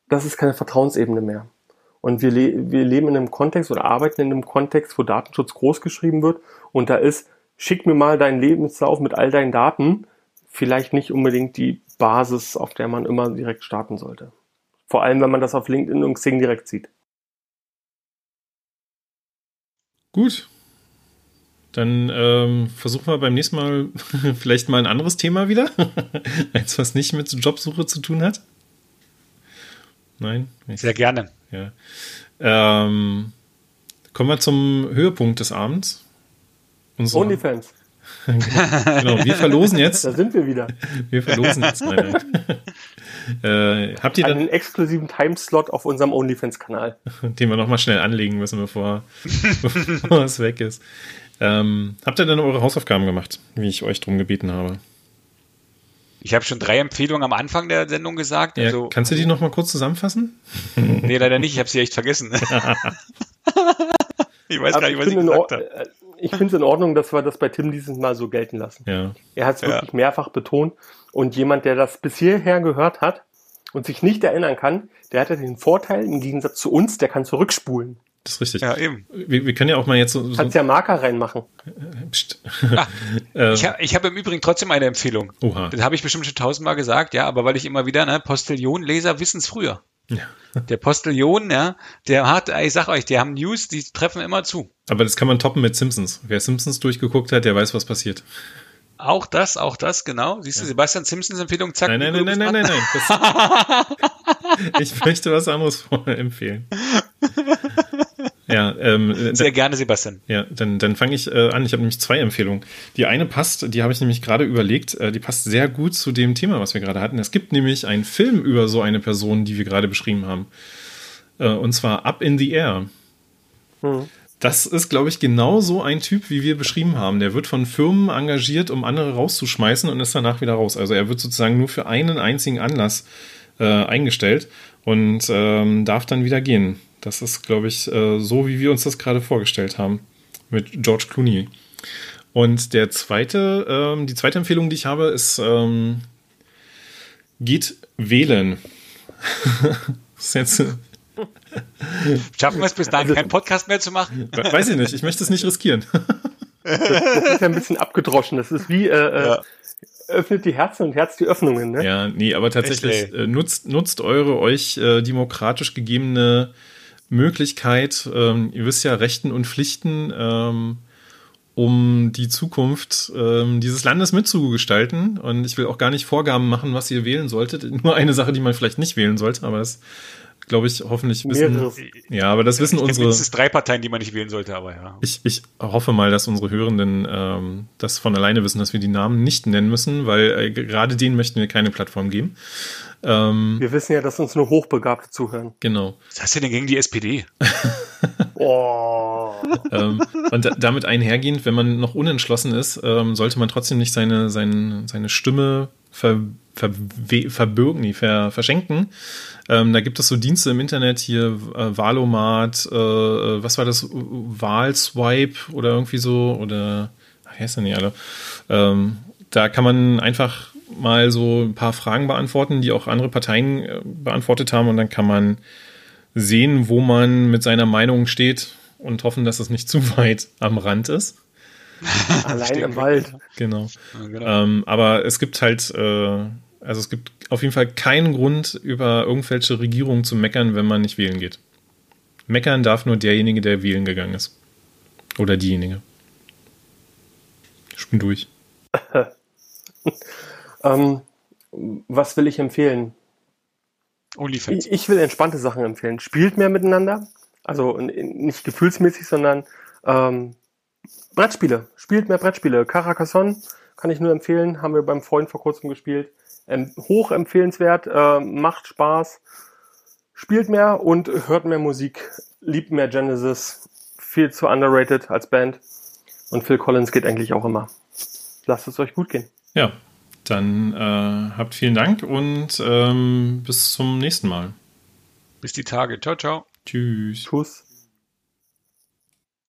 das ist keine Vertrauensebene mehr. Und wir, le wir leben in einem Kontext oder arbeiten in einem Kontext, wo Datenschutz groß geschrieben wird. Und da ist, schick mir mal deinen Lebenslauf mit all deinen Daten, vielleicht nicht unbedingt die Basis, auf der man immer direkt starten sollte. Vor allem, wenn man das auf LinkedIn und Xing direkt sieht. Gut. Dann ähm, versuchen wir beim nächsten Mal vielleicht mal ein anderes Thema wieder. Eins, was nicht mit Jobsuche zu tun hat. Nein? Sehr gerne. Ja. Ähm, kommen wir zum Höhepunkt des Abends. Unsere, OnlyFans. genau, wir verlosen jetzt. Da sind wir wieder. Wir verlosen jetzt. Nein, äh, habt ihr dann einen exklusiven Timeslot auf unserem OnlyFans-Kanal, den wir nochmal schnell anlegen müssen, bevor, bevor es weg ist. Ähm, habt ihr dann eure Hausaufgaben gemacht, wie ich euch darum gebeten habe? Ich habe schon drei Empfehlungen am Anfang der Sendung gesagt. Ja, also, kannst du die noch mal kurz zusammenfassen? nee, leider nicht. Ich habe sie echt vergessen. ich weiß gar nicht, was ich gesagt habe. Äh, ich finde es in Ordnung, dass wir das bei Tim dieses Mal so gelten lassen. Ja. Er hat es wirklich ja. mehrfach betont. Und jemand, der das bis hierher gehört hat und sich nicht erinnern kann, der hat ja den Vorteil, im Gegensatz zu uns, der kann zurückspulen. Das ist richtig. Ja, eben. Wir, wir können ja auch mal jetzt so. so Kannst ja Marker reinmachen. Psst. Ah, ich habe ich hab im Übrigen trotzdem eine Empfehlung. Oha. Das habe ich bestimmt schon tausendmal gesagt, ja, aber weil ich immer wieder, ne, Postillon-Leser wissen es früher. Ja. Der Postillon, ja, der hat, ich sag euch, die haben News, die treffen immer zu. Aber das kann man toppen mit Simpsons. Wer Simpsons durchgeguckt hat, der weiß, was passiert. Auch das, auch das, genau. Siehst du, ja. Sebastian Simpsons Empfehlung, zack. Nein, nein, nein, nein, nein, nein, nein, das, Ich möchte was anderes empfehlen. Ja, ähm, sehr gerne, Sebastian. Ja, dann, dann fange ich äh, an. Ich habe nämlich zwei Empfehlungen. Die eine passt, die habe ich nämlich gerade überlegt, äh, die passt sehr gut zu dem Thema, was wir gerade hatten. Es gibt nämlich einen Film über so eine Person, die wir gerade beschrieben haben. Äh, und zwar Up in the Air. Hm. Das ist, glaube ich, genau so ein Typ, wie wir beschrieben haben. Der wird von Firmen engagiert, um andere rauszuschmeißen und ist danach wieder raus. Also er wird sozusagen nur für einen einzigen Anlass äh, eingestellt und ähm, darf dann wieder gehen. Das ist, glaube ich, äh, so, wie wir uns das gerade vorgestellt haben mit George Clooney. Und der zweite, ähm, die zweite Empfehlung, die ich habe, ist ähm, geht wählen. das ist jetzt Schaffen wir es bis dahin, also, keinen Podcast mehr zu machen? Weiß ich nicht, ich möchte es nicht riskieren. Das, das ist ja ein bisschen abgedroschen. Das ist wie, äh, äh ja öffnet die Herzen und Herz die Öffnungen, ne? Ja, nee, aber tatsächlich Echt, äh, nutzt, nutzt eure euch äh, demokratisch gegebene Möglichkeit, ähm, ihr wisst ja, Rechten und Pflichten, ähm, um die Zukunft ähm, dieses Landes mitzugestalten. Und ich will auch gar nicht Vorgaben machen, was ihr wählen solltet. Nur eine Sache, die man vielleicht nicht wählen sollte, aber das glaube ich, hoffentlich wissen. Ja, aber das wissen ich unsere. Es drei Parteien, die man nicht wählen sollte, aber ja. Ich, ich hoffe mal, dass unsere Hörenden ähm, das von alleine wissen, dass wir die Namen nicht nennen müssen, weil äh, gerade denen möchten wir keine Plattform geben. Ähm, wir wissen ja, dass uns nur Hochbegabte zuhören. Genau. Was hast du denn gegen die SPD? oh. ähm, und da, damit einhergehend, wenn man noch unentschlossen ist, ähm, sollte man trotzdem nicht seine, seine, seine Stimme ver, ver, verbürgen, nee, ver, verschenken. Ähm, da gibt es so Dienste im Internet hier, äh, Valomat, äh, äh was war das, Wahlswipe oder irgendwie so, oder, ach, heißt ja nicht alle. Ähm, da kann man einfach mal so ein paar Fragen beantworten, die auch andere Parteien äh, beantwortet haben und dann kann man sehen, wo man mit seiner Meinung steht und hoffen, dass es nicht zu weit am Rand ist. Allein im Wald. Genau. Ja, genau. Ähm, aber es gibt halt, äh, also es gibt auf jeden Fall keinen Grund, über irgendwelche Regierungen zu meckern, wenn man nicht wählen geht. Meckern darf nur derjenige, der wählen gegangen ist. Oder diejenige. Ich bin durch. ähm, was will ich empfehlen? OnlyFans. Ich, ich will entspannte Sachen empfehlen. Spielt mehr miteinander. Also nicht gefühlsmäßig, sondern ähm, Brettspiele. Spielt mehr Brettspiele. Carcassonne kann ich nur empfehlen. Haben wir beim Freund vor kurzem gespielt. Ähm, hoch empfehlenswert. Äh, macht Spaß. Spielt mehr und hört mehr Musik. Liebt mehr Genesis. Viel zu underrated als Band. Und Phil Collins geht eigentlich auch immer. Lasst es euch gut gehen. Ja, dann äh, habt vielen Dank und ähm, bis zum nächsten Mal. Bis die Tage. Ciao, ciao. Tschüss. Tschüss.